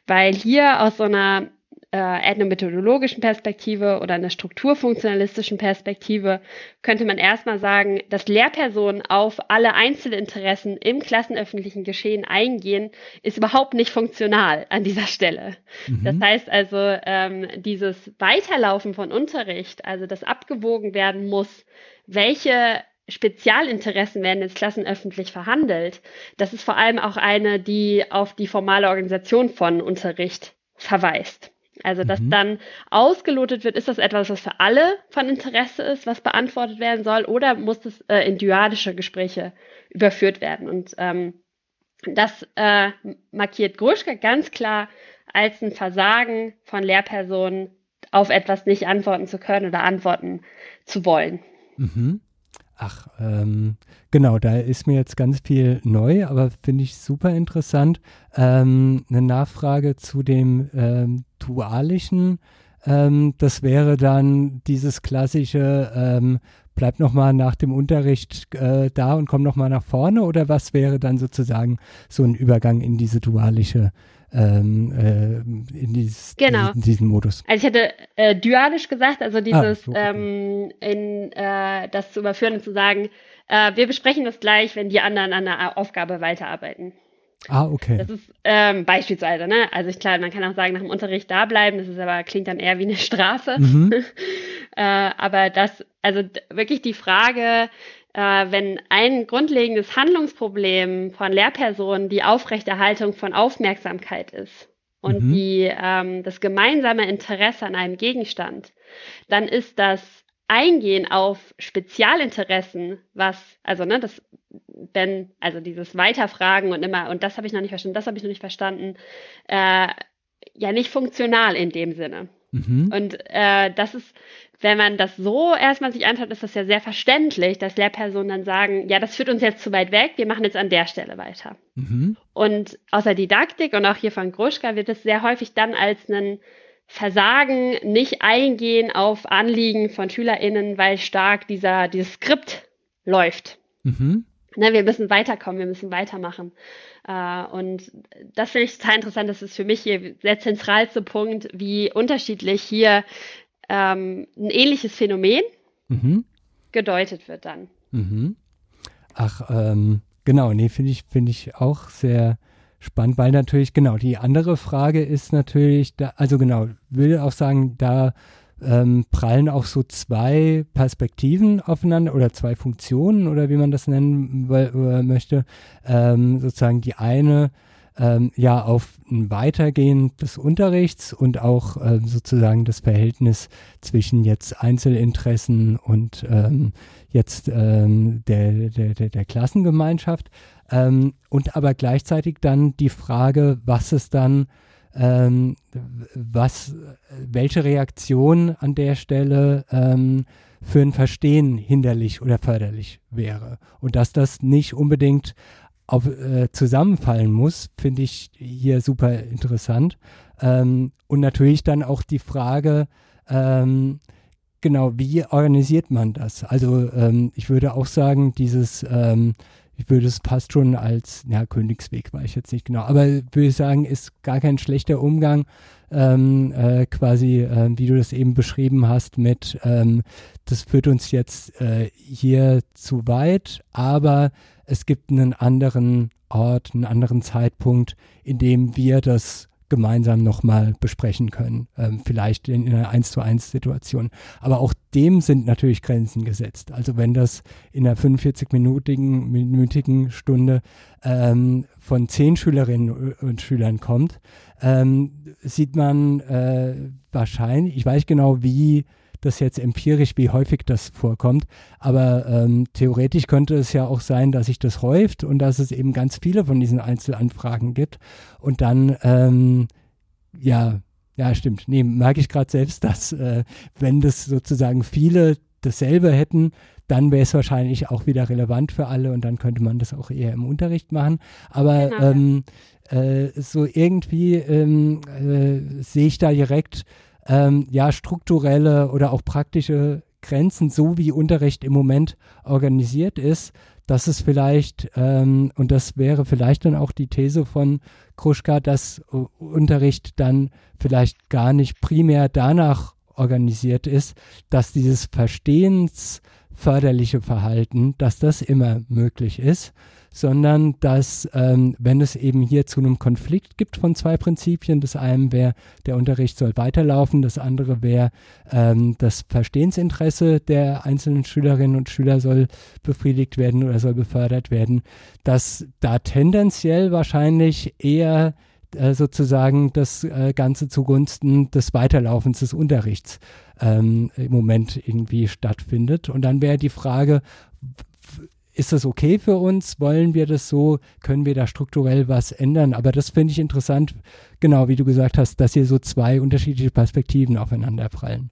Weil hier aus so einer äh, ethnomethodologischen Perspektive oder einer strukturfunktionalistischen Perspektive könnte man erstmal sagen, dass Lehrpersonen auf alle Einzelinteressen im klassenöffentlichen Geschehen eingehen, ist überhaupt nicht funktional an dieser Stelle. Mhm. Das heißt also, ähm, dieses Weiterlaufen von Unterricht, also das abgewogen werden muss, welche Spezialinteressen werden jetzt klassenöffentlich verhandelt. Das ist vor allem auch eine, die auf die formale Organisation von Unterricht verweist. Also, dass mhm. dann ausgelotet wird, ist das etwas, was für alle von Interesse ist, was beantwortet werden soll, oder muss das äh, in dyadische Gespräche überführt werden? Und ähm, das äh, markiert Gruschka ganz klar als ein Versagen von Lehrpersonen, auf etwas nicht antworten zu können oder antworten zu wollen. Mhm. Ach, ähm, genau, da ist mir jetzt ganz viel neu, aber finde ich super interessant. Ähm, eine Nachfrage zu dem ähm, Dualischen. Ähm, das wäre dann dieses klassische, ähm, bleib nochmal nach dem Unterricht äh, da und komm nochmal nach vorne oder was wäre dann sozusagen so ein Übergang in diese dualische ähm, äh, in, dieses, genau. in diesen Modus. Also ich hätte äh, dualisch gesagt, also dieses ah, so, okay. ähm, in äh, das zu überführen und zu sagen, äh, wir besprechen das gleich, wenn die anderen an der Aufgabe weiterarbeiten. Ah, okay. Das ist ähm, beispielsweise, ne? Also ich klar, man kann auch sagen, nach dem Unterricht da bleiben, das ist aber klingt dann eher wie eine Strafe. Mhm. äh, aber das, also wirklich die Frage, äh, wenn ein grundlegendes Handlungsproblem von Lehrpersonen die Aufrechterhaltung von Aufmerksamkeit ist und mhm. die ähm, das gemeinsame Interesse an einem Gegenstand, dann ist das Eingehen auf Spezialinteressen, was, also ne, das, wenn, also dieses Weiterfragen und immer, und das habe ich noch nicht verstanden, das habe ich noch nicht verstanden, äh, ja nicht funktional in dem Sinne. Mhm. Und äh, das ist, wenn man das so erstmal sich anschaut, ist das ja sehr verständlich, dass Lehrpersonen dann sagen, ja, das führt uns jetzt zu weit weg, wir machen jetzt an der Stelle weiter. Mhm. Und aus der Didaktik und auch hier von Gruschka wird es sehr häufig dann als ein Versagen, nicht eingehen auf Anliegen von SchülerInnen, weil stark dieser, dieses Skript läuft. Mhm. Ne, wir müssen weiterkommen, wir müssen weitermachen. Uh, und das finde ich total interessant. Das ist für mich hier der zentralste Punkt, wie unterschiedlich hier ähm, ein ähnliches Phänomen mhm. gedeutet wird dann. Mhm. Ach, ähm, genau, nee, finde ich, finde ich auch sehr spannend, weil natürlich, genau, die andere Frage ist natürlich, da, also genau, will auch sagen, da ähm, prallen auch so zwei Perspektiven aufeinander oder zwei Funktionen oder wie man das nennen möchte. Ähm, sozusagen die eine ähm, ja auf ein Weitergehen des Unterrichts und auch äh, sozusagen das Verhältnis zwischen jetzt Einzelinteressen und ähm, jetzt ähm, der, der, der, der Klassengemeinschaft ähm, und aber gleichzeitig dann die Frage, was es dann ähm, was, welche Reaktion an der Stelle ähm, für ein Verstehen hinderlich oder förderlich wäre. Und dass das nicht unbedingt auf, äh, zusammenfallen muss, finde ich hier super interessant. Ähm, und natürlich dann auch die Frage, ähm, genau, wie organisiert man das? Also ähm, ich würde auch sagen, dieses, ähm, ich würde es fast schon als, ja, Königsweg war ich jetzt nicht genau, aber würde ich sagen, ist gar kein schlechter Umgang, ähm, äh, quasi, äh, wie du das eben beschrieben hast, mit, ähm, das führt uns jetzt äh, hier zu weit, aber es gibt einen anderen Ort, einen anderen Zeitpunkt, in dem wir das gemeinsam nochmal besprechen können, ähm, vielleicht in, in einer 1 zu 1 Situation. Aber auch dem sind natürlich Grenzen gesetzt. Also wenn das in einer 45-minütigen minütigen Stunde ähm, von zehn Schülerinnen und Schülern kommt, ähm, sieht man äh, wahrscheinlich, ich weiß genau, wie das jetzt empirisch, wie häufig das vorkommt. Aber ähm, theoretisch könnte es ja auch sein, dass sich das häuft und dass es eben ganz viele von diesen Einzelanfragen gibt. Und dann, ähm, ja, ja, stimmt. Nee, merke ich gerade selbst, dass äh, wenn das sozusagen viele dasselbe hätten, dann wäre es wahrscheinlich auch wieder relevant für alle und dann könnte man das auch eher im Unterricht machen. Aber genau. ähm, äh, so irgendwie ähm, äh, sehe ich da direkt ähm, ja strukturelle oder auch praktische Grenzen, so wie Unterricht im Moment organisiert ist, dass es vielleicht, ähm, und das wäre vielleicht dann auch die These von Kruschka, dass Unterricht dann vielleicht gar nicht primär danach organisiert ist, dass dieses verstehensförderliche Verhalten, dass das immer möglich ist, sondern dass, ähm, wenn es eben hier zu einem Konflikt gibt von zwei Prinzipien, das eine wäre, der Unterricht soll weiterlaufen, das andere wäre, ähm, das Verstehensinteresse der einzelnen Schülerinnen und Schüler soll befriedigt werden oder soll befördert werden, dass da tendenziell wahrscheinlich eher äh, sozusagen das äh, Ganze zugunsten des Weiterlaufens des Unterrichts ähm, im Moment irgendwie stattfindet. Und dann wäre die Frage, ist das okay für uns? Wollen wir das so? Können wir da strukturell was ändern? Aber das finde ich interessant, genau wie du gesagt hast, dass hier so zwei unterschiedliche Perspektiven aufeinander prallen.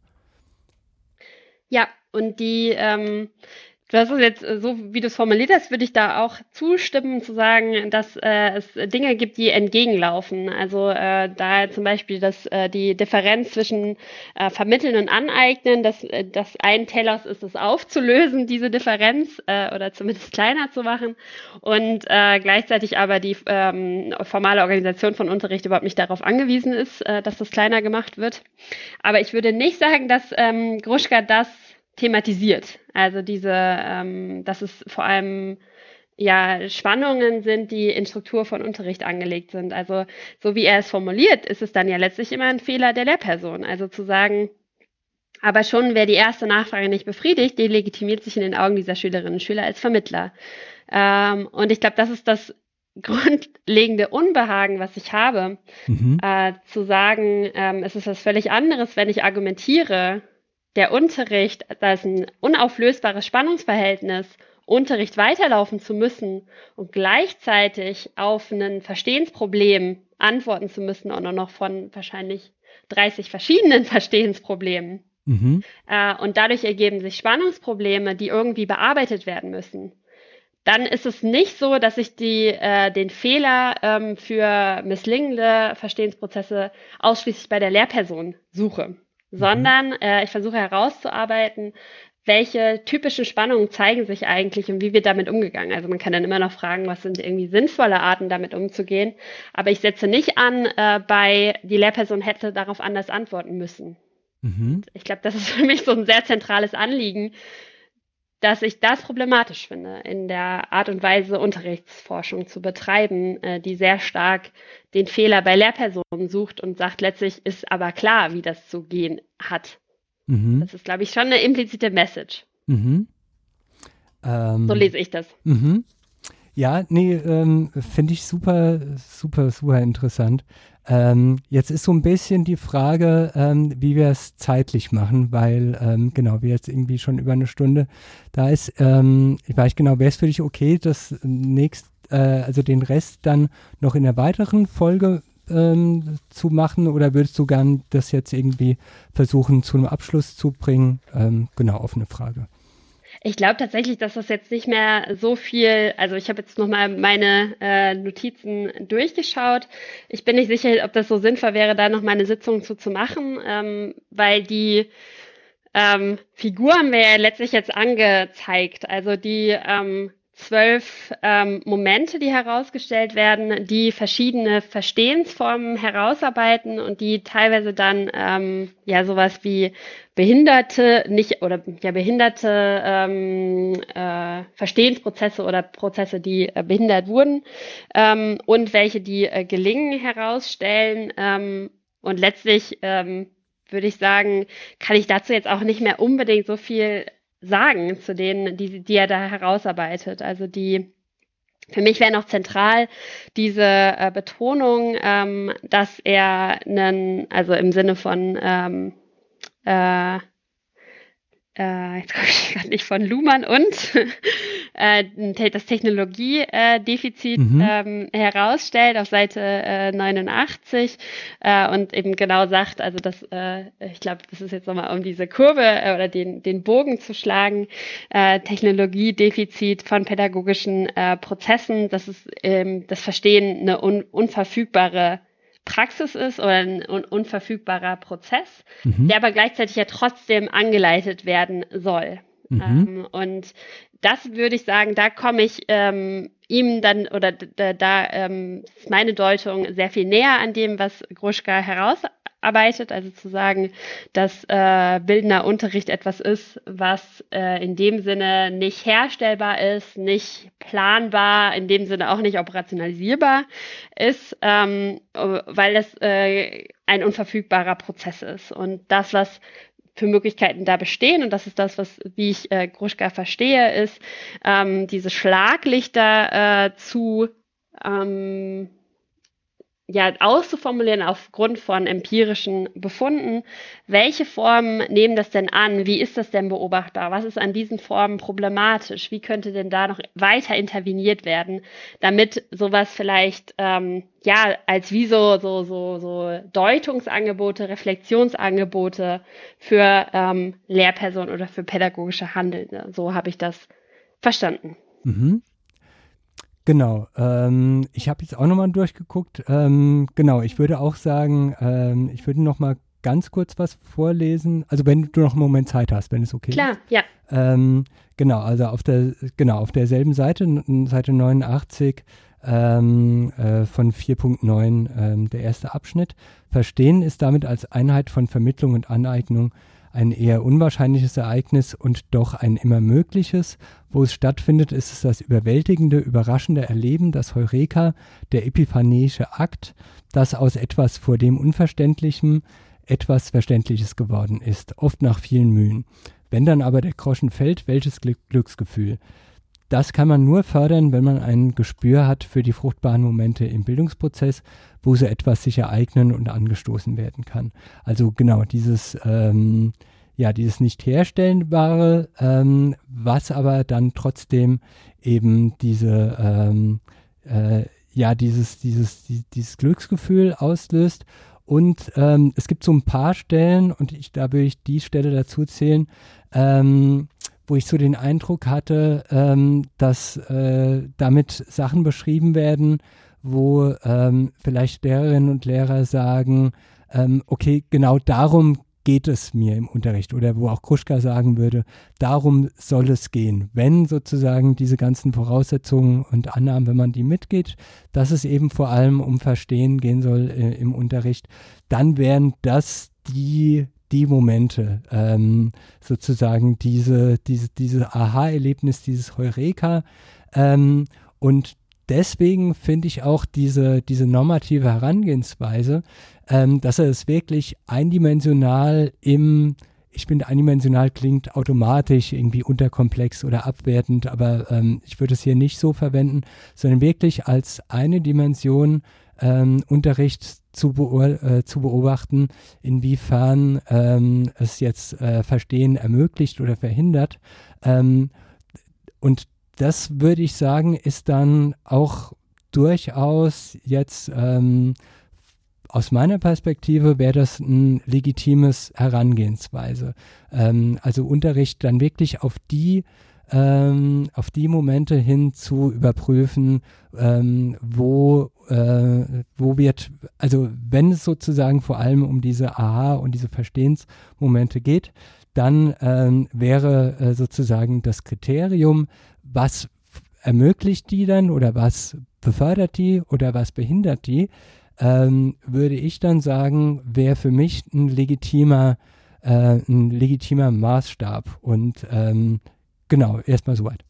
Ja, und die, ähm, Hast es jetzt äh, so, wie du es formuliert hast, würde ich da auch zustimmen, zu sagen, dass äh, es Dinge gibt, die entgegenlaufen. Also äh, da zum Beispiel dass äh, die Differenz zwischen äh, Vermitteln und Aneignen, dass äh, das ein Telos ist, es aufzulösen, diese Differenz äh, oder zumindest kleiner zu machen und äh, gleichzeitig aber die ähm, formale Organisation von Unterricht überhaupt nicht darauf angewiesen ist, äh, dass das kleiner gemacht wird. Aber ich würde nicht sagen, dass ähm, Gruschka das thematisiert. Also diese, ähm, dass es vor allem ja Spannungen sind, die in Struktur von Unterricht angelegt sind. Also so wie er es formuliert, ist es dann ja letztlich immer ein Fehler der Lehrperson. Also zu sagen, aber schon wer die erste Nachfrage nicht befriedigt, delegitimiert sich in den Augen dieser Schülerinnen und Schüler als Vermittler. Ähm, und ich glaube, das ist das grundlegende Unbehagen, was ich habe, mhm. äh, zu sagen, ähm, es ist was völlig anderes, wenn ich argumentiere, der Unterricht, da ist ein unauflösbares Spannungsverhältnis, Unterricht weiterlaufen zu müssen und gleichzeitig auf ein Verstehensproblem antworten zu müssen und auch noch von wahrscheinlich 30 verschiedenen Verstehensproblemen. Mhm. Äh, und dadurch ergeben sich Spannungsprobleme, die irgendwie bearbeitet werden müssen. Dann ist es nicht so, dass ich die, äh, den Fehler ähm, für misslingende Verstehensprozesse ausschließlich bei der Lehrperson suche. Mhm. sondern äh, ich versuche herauszuarbeiten, welche typischen Spannungen zeigen sich eigentlich und wie wird damit umgegangen. Also man kann dann immer noch fragen, was sind irgendwie sinnvolle Arten, damit umzugehen. Aber ich setze nicht an, äh, bei die Lehrperson hätte darauf anders antworten müssen. Mhm. Ich glaube, das ist für mich so ein sehr zentrales Anliegen, dass ich das problematisch finde, in der Art und Weise Unterrichtsforschung zu betreiben, äh, die sehr stark den Fehler bei Lehrpersonen sucht und sagt, letztlich ist aber klar, wie das zu gehen hat. Mhm. Das ist, glaube ich, schon eine implizite Message. Mhm. Ähm, so lese ich das. Mhm. Ja, nee, ähm, finde ich super, super, super interessant. Ähm, jetzt ist so ein bisschen die Frage, ähm, wie wir es zeitlich machen, weil ähm, genau, wir jetzt irgendwie schon über eine Stunde da ist. Ähm, ich weiß genau, wäre es für dich okay, das nächst, äh, also den Rest dann noch in der weiteren Folge ähm, zu machen oder würdest du gern das jetzt irgendwie versuchen zu einem Abschluss zu bringen? Ähm, genau, offene Frage. Ich glaube tatsächlich, dass das jetzt nicht mehr so viel, also ich habe jetzt nochmal meine äh, Notizen durchgeschaut. Ich bin nicht sicher, ob das so sinnvoll wäre, da noch mal eine Sitzung zu, zu machen, ähm, weil die ähm, Figur haben wir ja letztlich jetzt angezeigt. Also die ähm, zwölf ähm, Momente, die herausgestellt werden, die verschiedene Verstehensformen herausarbeiten und die teilweise dann ähm, ja sowas wie Behinderte nicht oder ja Behinderte ähm, äh, Verstehensprozesse oder Prozesse, die äh, behindert wurden ähm, und welche die äh, gelingen herausstellen ähm, und letztlich ähm, würde ich sagen, kann ich dazu jetzt auch nicht mehr unbedingt so viel sagen zu denen, die, die er da herausarbeitet. Also die für mich wäre noch zentral diese äh, Betonung, ähm, dass er einen, also im Sinne von ähm, äh, äh, jetzt komme ich gerade nicht von Luhmann und äh, das Technologiedefizit mhm. ähm, herausstellt auf Seite äh, 89 äh, und eben genau sagt, also das, äh, ich glaube, das ist jetzt nochmal um diese Kurve äh, oder den, den Bogen zu schlagen, äh, Technologiedefizit von pädagogischen äh, Prozessen, das ist ähm, das Verstehen eine un unverfügbare Praxis ist oder ein un unverfügbarer Prozess, mhm. der aber gleichzeitig ja trotzdem angeleitet werden soll. Mhm. Ähm, und das würde ich sagen, da komme ich ähm, ihm dann oder da, da ähm, ist meine Deutung sehr viel näher an dem, was Gruschka heraus arbeitet, also zu sagen, dass äh, bildender Unterricht etwas ist, was äh, in dem Sinne nicht herstellbar ist, nicht planbar, in dem Sinne auch nicht operationalisierbar ist, ähm, weil es äh, ein unverfügbarer Prozess ist. Und das, was für Möglichkeiten da bestehen, und das ist das, was, wie ich äh, Gruschka verstehe, ist, ähm, diese Schlaglichter äh, zu ähm, ja, auszuformulieren aufgrund von empirischen Befunden. Welche Formen nehmen das denn an? Wie ist das denn beobachtbar? Was ist an diesen Formen problematisch? Wie könnte denn da noch weiter interveniert werden, damit sowas vielleicht ähm, ja als wie so so so so Deutungsangebote, Reflexionsangebote für ähm, Lehrpersonen oder für pädagogische Handelnde. So habe ich das verstanden. Mhm. Genau, ähm, ich habe jetzt auch nochmal durchgeguckt. Ähm, genau, ich würde auch sagen, ähm, ich würde nochmal ganz kurz was vorlesen. Also wenn du noch einen Moment Zeit hast, wenn es okay Klar, ist. Klar, ja. Ähm, genau, also auf der, genau, auf derselben Seite, Seite 89 ähm, äh, von 4.9, ähm, der erste Abschnitt. Verstehen ist damit als Einheit von Vermittlung und Aneignung ein eher unwahrscheinliches Ereignis und doch ein immer mögliches. Wo es stattfindet, ist es das überwältigende, überraschende Erleben, das Heureka, der epiphaneische Akt, das aus etwas vor dem Unverständlichem etwas Verständliches geworden ist, oft nach vielen Mühen. Wenn dann aber der Groschen fällt, welches Glück Glücksgefühl. Das kann man nur fördern, wenn man ein Gespür hat für die fruchtbaren Momente im Bildungsprozess, wo so etwas sich ereignen und angestoßen werden kann. Also genau dieses, ähm, ja, dieses nicht herstellbare, ähm, was aber dann trotzdem eben diese, ähm, äh, ja, dieses, dieses, die, dieses Glücksgefühl auslöst. Und ähm, es gibt so ein paar Stellen, und ich, da würde ich die Stelle dazu zählen, ähm, wo ich so den Eindruck hatte, ähm, dass äh, damit Sachen beschrieben werden, wo ähm, vielleicht Lehrerinnen und Lehrer sagen, ähm, okay, genau darum geht es mir im Unterricht oder wo auch Kruschka sagen würde, darum soll es gehen. Wenn sozusagen diese ganzen Voraussetzungen und Annahmen, wenn man die mitgeht, dass es eben vor allem um Verstehen gehen soll äh, im Unterricht, dann wären das die die Momente, ähm, sozusagen diese, diese, diese Aha-Erlebnis, dieses Heureka. Ähm, und deswegen finde ich auch diese, diese normative Herangehensweise, ähm, dass er es wirklich eindimensional im, ich finde, eindimensional klingt automatisch irgendwie unterkomplex oder abwertend, aber ähm, ich würde es hier nicht so verwenden, sondern wirklich als eine Dimension ähm, Unterricht zu, äh, zu, beobachten, inwiefern ähm, es jetzt äh, Verstehen ermöglicht oder verhindert. Ähm, und das würde ich sagen, ist dann auch durchaus jetzt ähm, aus meiner Perspektive wäre das ein legitimes Herangehensweise. Ähm, also Unterricht dann wirklich auf die ähm, auf die Momente hin zu überprüfen, ähm, wo, äh, wo wird, also wenn es sozusagen vor allem um diese Aha- und diese Verstehensmomente geht, dann ähm, wäre äh, sozusagen das Kriterium, was ermöglicht die dann oder was befördert die oder was behindert die, ähm, würde ich dann sagen, wäre für mich ein legitimer, äh, ein legitimer Maßstab. Und ähm, genau, erstmal soweit.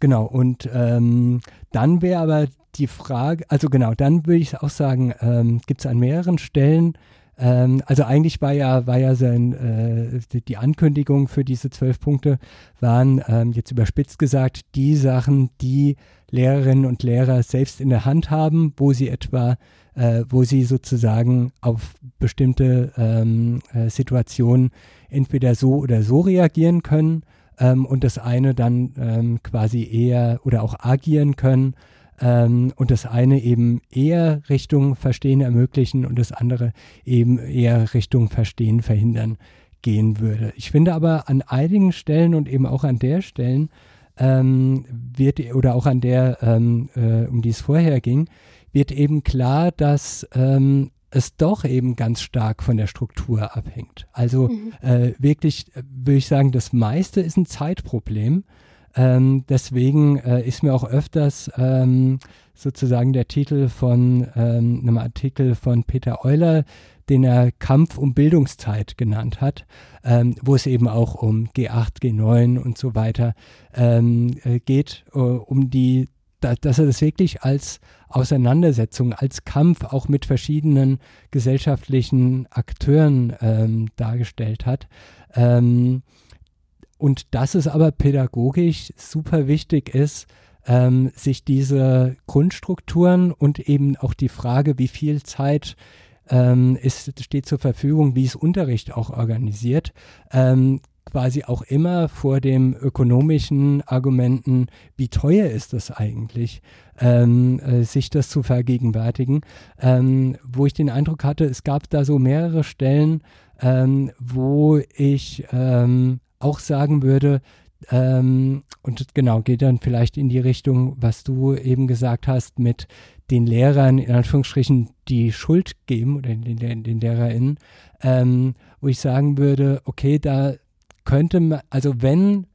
Genau, und ähm, dann wäre aber die Frage, also genau, dann würde ich auch sagen, ähm, gibt es an mehreren Stellen, ähm, also eigentlich war ja, war ja sein, äh, die, Ankündigung für diese zwölf Punkte waren ähm, jetzt überspitzt gesagt die Sachen, die Lehrerinnen und Lehrer selbst in der Hand haben, wo sie etwa, äh, wo sie sozusagen auf bestimmte ähm, äh, Situationen entweder so oder so reagieren können ähm, und das eine dann ähm, quasi eher oder auch agieren können ähm, und das eine eben eher Richtung Verstehen ermöglichen und das andere eben eher Richtung Verstehen verhindern gehen würde. Ich finde aber an einigen Stellen und eben auch an der Stellen ähm, wird oder auch an der, ähm, äh, um die es vorher ging, wird eben klar, dass ähm, es doch eben ganz stark von der Struktur abhängt. Also mhm. äh, wirklich äh, würde ich sagen, das meiste ist ein Zeitproblem. Ähm, deswegen äh, ist mir auch öfters ähm, sozusagen der Titel von ähm, einem Artikel von Peter Euler, den er Kampf um Bildungszeit genannt hat, ähm, wo es eben auch um G8, G9 und so weiter ähm, äh, geht, uh, um die dass er das wirklich als Auseinandersetzung, als Kampf auch mit verschiedenen gesellschaftlichen Akteuren ähm, dargestellt hat. Ähm, und dass es aber pädagogisch super wichtig ist, ähm, sich diese Grundstrukturen und eben auch die Frage, wie viel Zeit ähm, ist, steht zur Verfügung, wie ist Unterricht auch organisiert, ähm, quasi auch immer vor dem ökonomischen Argumenten, wie teuer ist das eigentlich, ähm, äh, sich das zu vergegenwärtigen, ähm, wo ich den Eindruck hatte, es gab da so mehrere Stellen, ähm, wo ich ähm, auch sagen würde, ähm, und genau, geht dann vielleicht in die Richtung, was du eben gesagt hast, mit den Lehrern in Anführungsstrichen die Schuld geben oder den, den, den LehrerInnen, ähm, wo ich sagen würde, okay, da könnte man, also wenn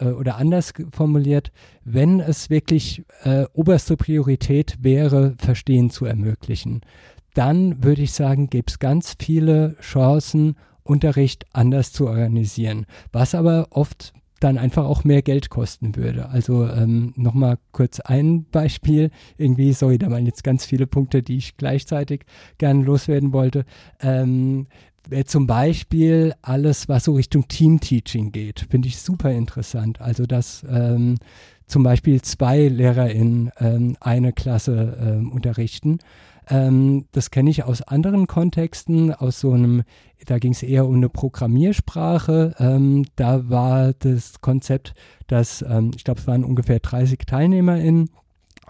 äh, oder anders formuliert, wenn es wirklich äh, oberste Priorität wäre, Verstehen zu ermöglichen, dann würde ich sagen, gäbe es ganz viele Chancen, Unterricht anders zu organisieren, was aber oft dann einfach auch mehr Geld kosten würde. Also ähm, nochmal kurz ein Beispiel. Irgendwie, sorry, da waren jetzt ganz viele Punkte, die ich gleichzeitig gerne loswerden wollte. Ähm, zum Beispiel alles, was so Richtung Team-Teaching geht, finde ich super interessant. Also, dass ähm, zum Beispiel zwei LehrerInnen ähm, eine Klasse ähm, unterrichten ähm, das kenne ich aus anderen Kontexten, aus so einem, da ging es eher um eine Programmiersprache. Ähm, da war das Konzept, dass, ähm, ich glaube, es waren ungefähr 30 TeilnehmerInnen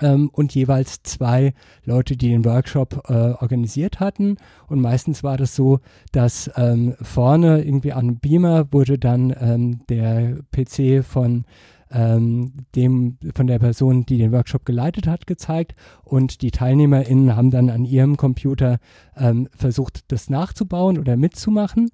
ähm, und jeweils zwei Leute, die den Workshop äh, organisiert hatten. Und meistens war das so, dass ähm, vorne irgendwie an Beamer wurde dann ähm, der PC von ähm, dem von der Person, die den Workshop geleitet hat, gezeigt und die TeilnehmerInnen haben dann an ihrem Computer ähm, versucht, das nachzubauen oder mitzumachen.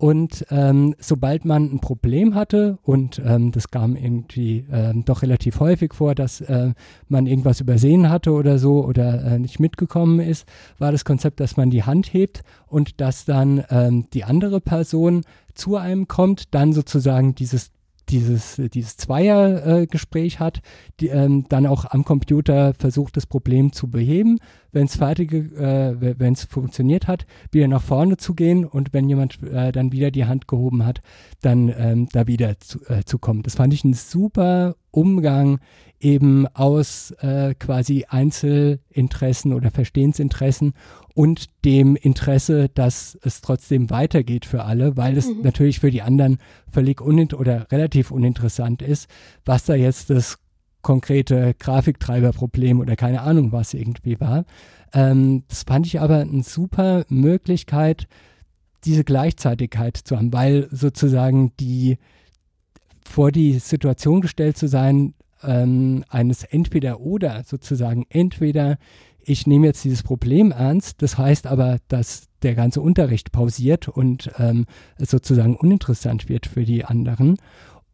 Und ähm, sobald man ein Problem hatte, und ähm, das kam irgendwie ähm, doch relativ häufig vor, dass äh, man irgendwas übersehen hatte oder so oder äh, nicht mitgekommen ist, war das Konzept, dass man die Hand hebt und dass dann ähm, die andere Person zu einem kommt, dann sozusagen dieses dieses, dieses Zweiergespräch äh, hat, die, ähm, dann auch am Computer versucht, das Problem zu beheben. Wenn es fertig, äh, wenn es funktioniert hat, wieder nach vorne zu gehen und wenn jemand äh, dann wieder die Hand gehoben hat, dann ähm, da wieder zu, äh, zu kommen. Das fand ich ein super Umgang eben aus äh, quasi Einzelinteressen oder Verstehensinteressen und dem Interesse, dass es trotzdem weitergeht für alle, weil es mhm. natürlich für die anderen völlig unint oder relativ uninteressant ist, was da jetzt das konkrete Grafiktreiberproblem oder keine Ahnung was irgendwie war. Ähm, das fand ich aber eine super Möglichkeit, diese Gleichzeitigkeit zu haben, weil sozusagen die vor die Situation gestellt zu sein, ähm, eines Entweder-Oder sozusagen. Entweder ich nehme jetzt dieses Problem ernst, das heißt aber, dass der ganze Unterricht pausiert und ähm, sozusagen uninteressant wird für die anderen.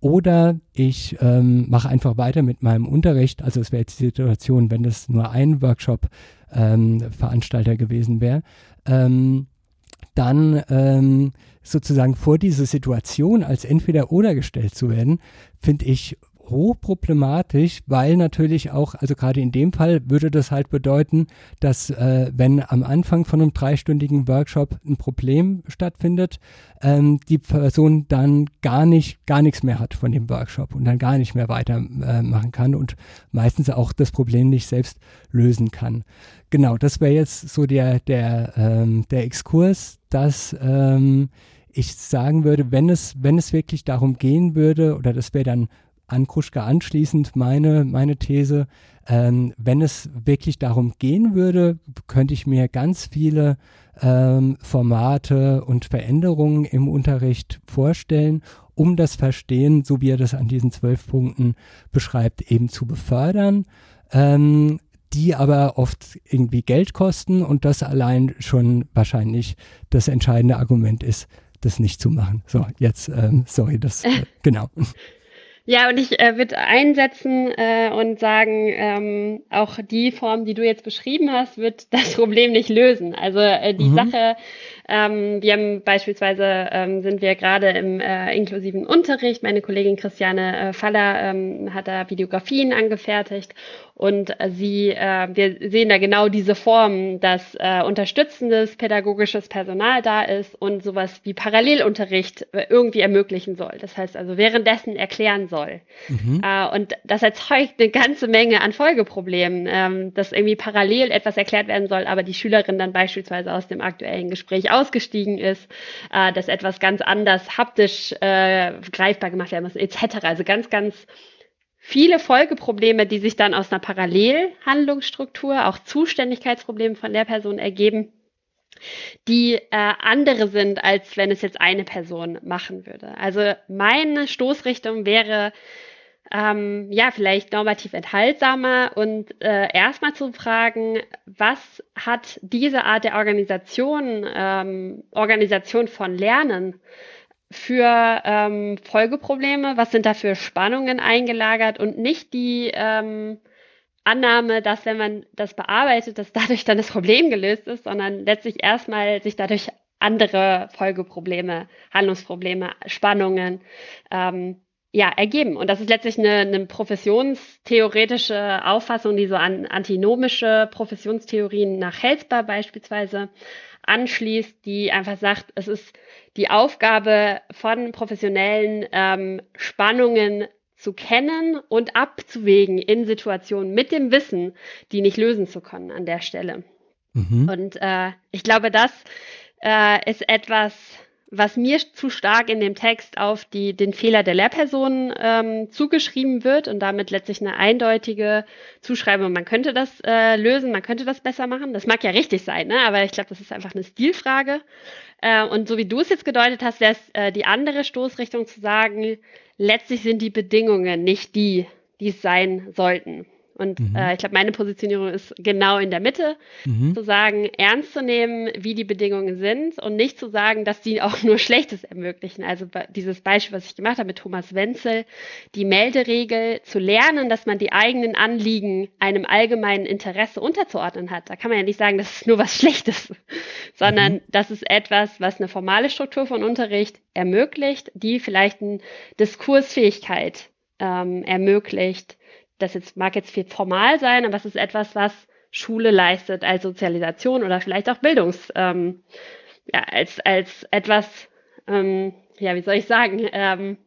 oder ich ähm, mache einfach weiter mit meinem Unterricht. Also es wäre jetzt die Situation, wenn das nur ein Workshop-Veranstalter ähm, gewesen wäre. Ähm, dann ähm, sozusagen vor diese Situation als entweder oder gestellt zu werden, finde ich hochproblematisch, weil natürlich auch, also gerade in dem Fall würde das halt bedeuten, dass äh, wenn am Anfang von einem dreistündigen Workshop ein Problem stattfindet, ähm, die Person dann gar nicht, gar nichts mehr hat von dem Workshop und dann gar nicht mehr weitermachen äh, kann und meistens auch das Problem nicht selbst lösen kann. Genau, das wäre jetzt so der, der, ähm, der Exkurs, dass ähm, ich sagen würde, wenn es, wenn es wirklich darum gehen würde, oder das wäre dann an Kruschka anschließend meine, meine These, ähm, wenn es wirklich darum gehen würde, könnte ich mir ganz viele ähm, Formate und Veränderungen im Unterricht vorstellen, um das Verstehen, so wie er das an diesen zwölf Punkten beschreibt, eben zu befördern. Ähm, die aber oft irgendwie Geld kosten und das allein schon wahrscheinlich das entscheidende Argument ist, das nicht zu machen. So, jetzt, ähm, sorry, das, äh, genau. Ja, und ich äh, würde einsetzen äh, und sagen, ähm, auch die Form, die du jetzt beschrieben hast, wird das Problem nicht lösen. Also äh, die mhm. Sache, ähm, wir haben beispielsweise, ähm, sind wir gerade im äh, inklusiven Unterricht. Meine Kollegin Christiane äh, Faller ähm, hat da Videografien angefertigt und äh, sie, äh, wir sehen da genau diese Form, dass äh, unterstützendes pädagogisches Personal da ist und sowas wie Parallelunterricht äh, irgendwie ermöglichen soll. Das heißt also währenddessen erklären soll. Mhm. Äh, und das erzeugt eine ganze Menge an Folgeproblemen, ähm, dass irgendwie parallel etwas erklärt werden soll, aber die Schülerin dann beispielsweise aus dem aktuellen Gespräch ausgestiegen ist, äh, dass etwas ganz anders haptisch äh, greifbar gemacht werden muss, etc. Also ganz, ganz viele Folgeprobleme, die sich dann aus einer Parallelhandlungsstruktur, auch Zuständigkeitsprobleme von der Person ergeben, die äh, andere sind, als wenn es jetzt eine Person machen würde. Also meine Stoßrichtung wäre, ähm, ja, vielleicht normativ enthaltsamer und äh, erstmal zu fragen, was hat diese Art der Organisation, ähm, Organisation von Lernen für ähm, Folgeprobleme? Was sind da für Spannungen eingelagert und nicht die ähm, Annahme, dass wenn man das bearbeitet, dass dadurch dann das Problem gelöst ist, sondern letztlich erstmal sich dadurch andere Folgeprobleme, Handlungsprobleme, Spannungen ähm, ja, ergeben. Und das ist letztlich eine, eine professionstheoretische Auffassung, die so an antinomische Professionstheorien nach Helsper beispielsweise anschließt, die einfach sagt, es ist die Aufgabe von Professionellen, ähm, Spannungen zu kennen und abzuwägen in Situationen mit dem Wissen, die nicht lösen zu können an der Stelle. Mhm. Und äh, ich glaube, das äh, ist etwas, was mir zu stark in dem Text auf die, den Fehler der Lehrperson ähm, zugeschrieben wird und damit letztlich eine eindeutige Zuschreibung. Man könnte das äh, lösen, man könnte das besser machen. Das mag ja richtig sein, ne? aber ich glaube, das ist einfach eine Stilfrage. Äh, und so wie du es jetzt gedeutet hast, wäre es äh, die andere Stoßrichtung zu sagen, letztlich sind die Bedingungen nicht die, die es sein sollten. Und mhm. äh, ich glaube, meine Positionierung ist genau in der Mitte, mhm. zu sagen, ernst zu nehmen, wie die Bedingungen sind und nicht zu sagen, dass die auch nur Schlechtes ermöglichen. Also dieses Beispiel, was ich gemacht habe mit Thomas Wenzel, die Melderegel zu lernen, dass man die eigenen Anliegen einem allgemeinen Interesse unterzuordnen hat. Da kann man ja nicht sagen, das ist nur was Schlechtes, sondern mhm. das ist etwas, was eine formale Struktur von Unterricht ermöglicht, die vielleicht eine Diskursfähigkeit ähm, ermöglicht, das jetzt mag jetzt viel formal sein, aber es ist etwas, was Schule leistet als Sozialisation oder vielleicht auch Bildungs, ähm, ja, als, als etwas, ähm, ja, wie soll ich sagen, ähm,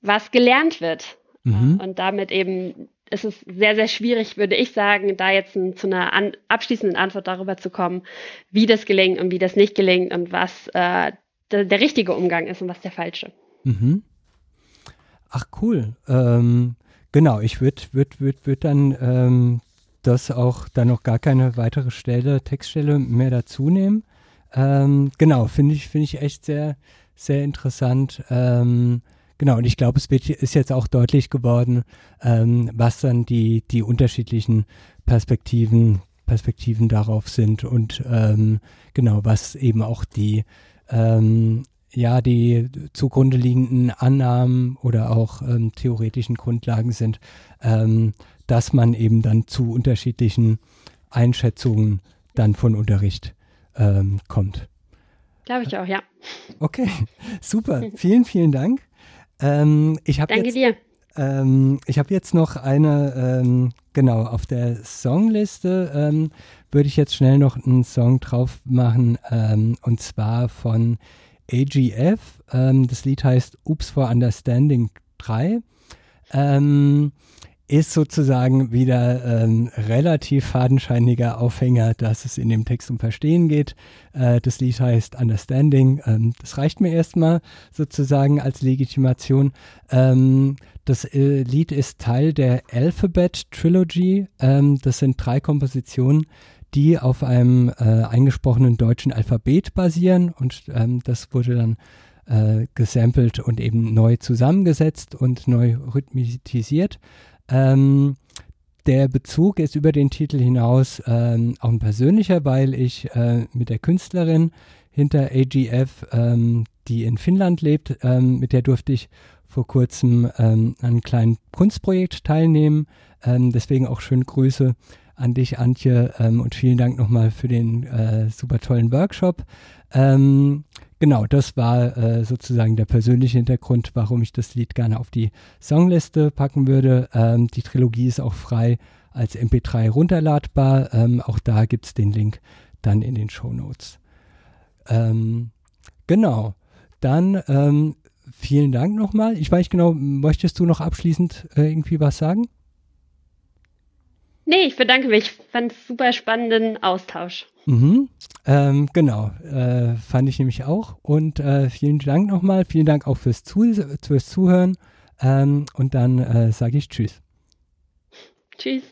was gelernt wird. Mhm. Und damit eben ist es sehr, sehr schwierig, würde ich sagen, da jetzt ein, zu einer an, abschließenden Antwort darüber zu kommen, wie das gelingt und wie das nicht gelingt und was äh, der, der richtige Umgang ist und was der falsche. Mhm. Ach cool. Ähm, Genau, ich würde würd, würd, würd dann ähm, das auch dann noch gar keine weitere Stelle, Textstelle mehr dazu nehmen. Ähm, genau, finde ich, finde ich echt sehr, sehr interessant. Ähm, genau, und ich glaube, es ist jetzt auch deutlich geworden, ähm, was dann die, die unterschiedlichen Perspektiven, Perspektiven darauf sind und ähm, genau, was eben auch die ähm, ja die zugrunde liegenden Annahmen oder auch ähm, theoretischen Grundlagen sind, ähm, dass man eben dann zu unterschiedlichen Einschätzungen dann von Unterricht ähm, kommt. Glaube ich auch, ja. Okay, super. vielen, vielen Dank. Ähm, ich Danke jetzt, dir. Ähm, ich habe jetzt noch eine, ähm, genau, auf der Songliste würde ich jetzt schnell noch einen Song drauf machen und zwar von AGF. Ähm, das Lied heißt Oops for Understanding 3. Ähm, ist sozusagen wieder ähm, relativ fadenscheiniger Aufhänger, dass es in dem Text um Verstehen geht. Äh, das Lied heißt Understanding. Ähm, das reicht mir erstmal sozusagen als Legitimation. Ähm, das äh, Lied ist Teil der Alphabet Trilogy. Ähm, das sind drei Kompositionen, die auf einem äh, eingesprochenen deutschen Alphabet basieren und ähm, das wurde dann äh, gesampelt und eben neu zusammengesetzt und neu rhythmisiert. Ähm, der Bezug ist über den Titel hinaus ähm, auch ein persönlicher, weil ich äh, mit der Künstlerin hinter AGF, ähm, die in Finnland lebt, ähm, mit der durfte ich vor kurzem ähm, an einem kleinen Kunstprojekt teilnehmen. Deswegen auch schöne Grüße an dich, Antje, ähm, und vielen Dank nochmal für den äh, super tollen Workshop. Ähm, genau, das war äh, sozusagen der persönliche Hintergrund, warum ich das Lied gerne auf die Songliste packen würde. Ähm, die Trilogie ist auch frei als MP3 runterladbar. Ähm, auch da gibt es den Link dann in den Show Notes. Ähm, genau, dann ähm, vielen Dank nochmal. Ich weiß nicht genau, möchtest du noch abschließend äh, irgendwie was sagen? Nee, ich bedanke mich. Ich fand es super spannenden Austausch. Mhm. Ähm, genau, äh, fand ich nämlich auch. Und äh, vielen Dank nochmal. Vielen Dank auch fürs, Zu fürs Zuhören. Ähm, und dann äh, sage ich Tschüss. Tschüss.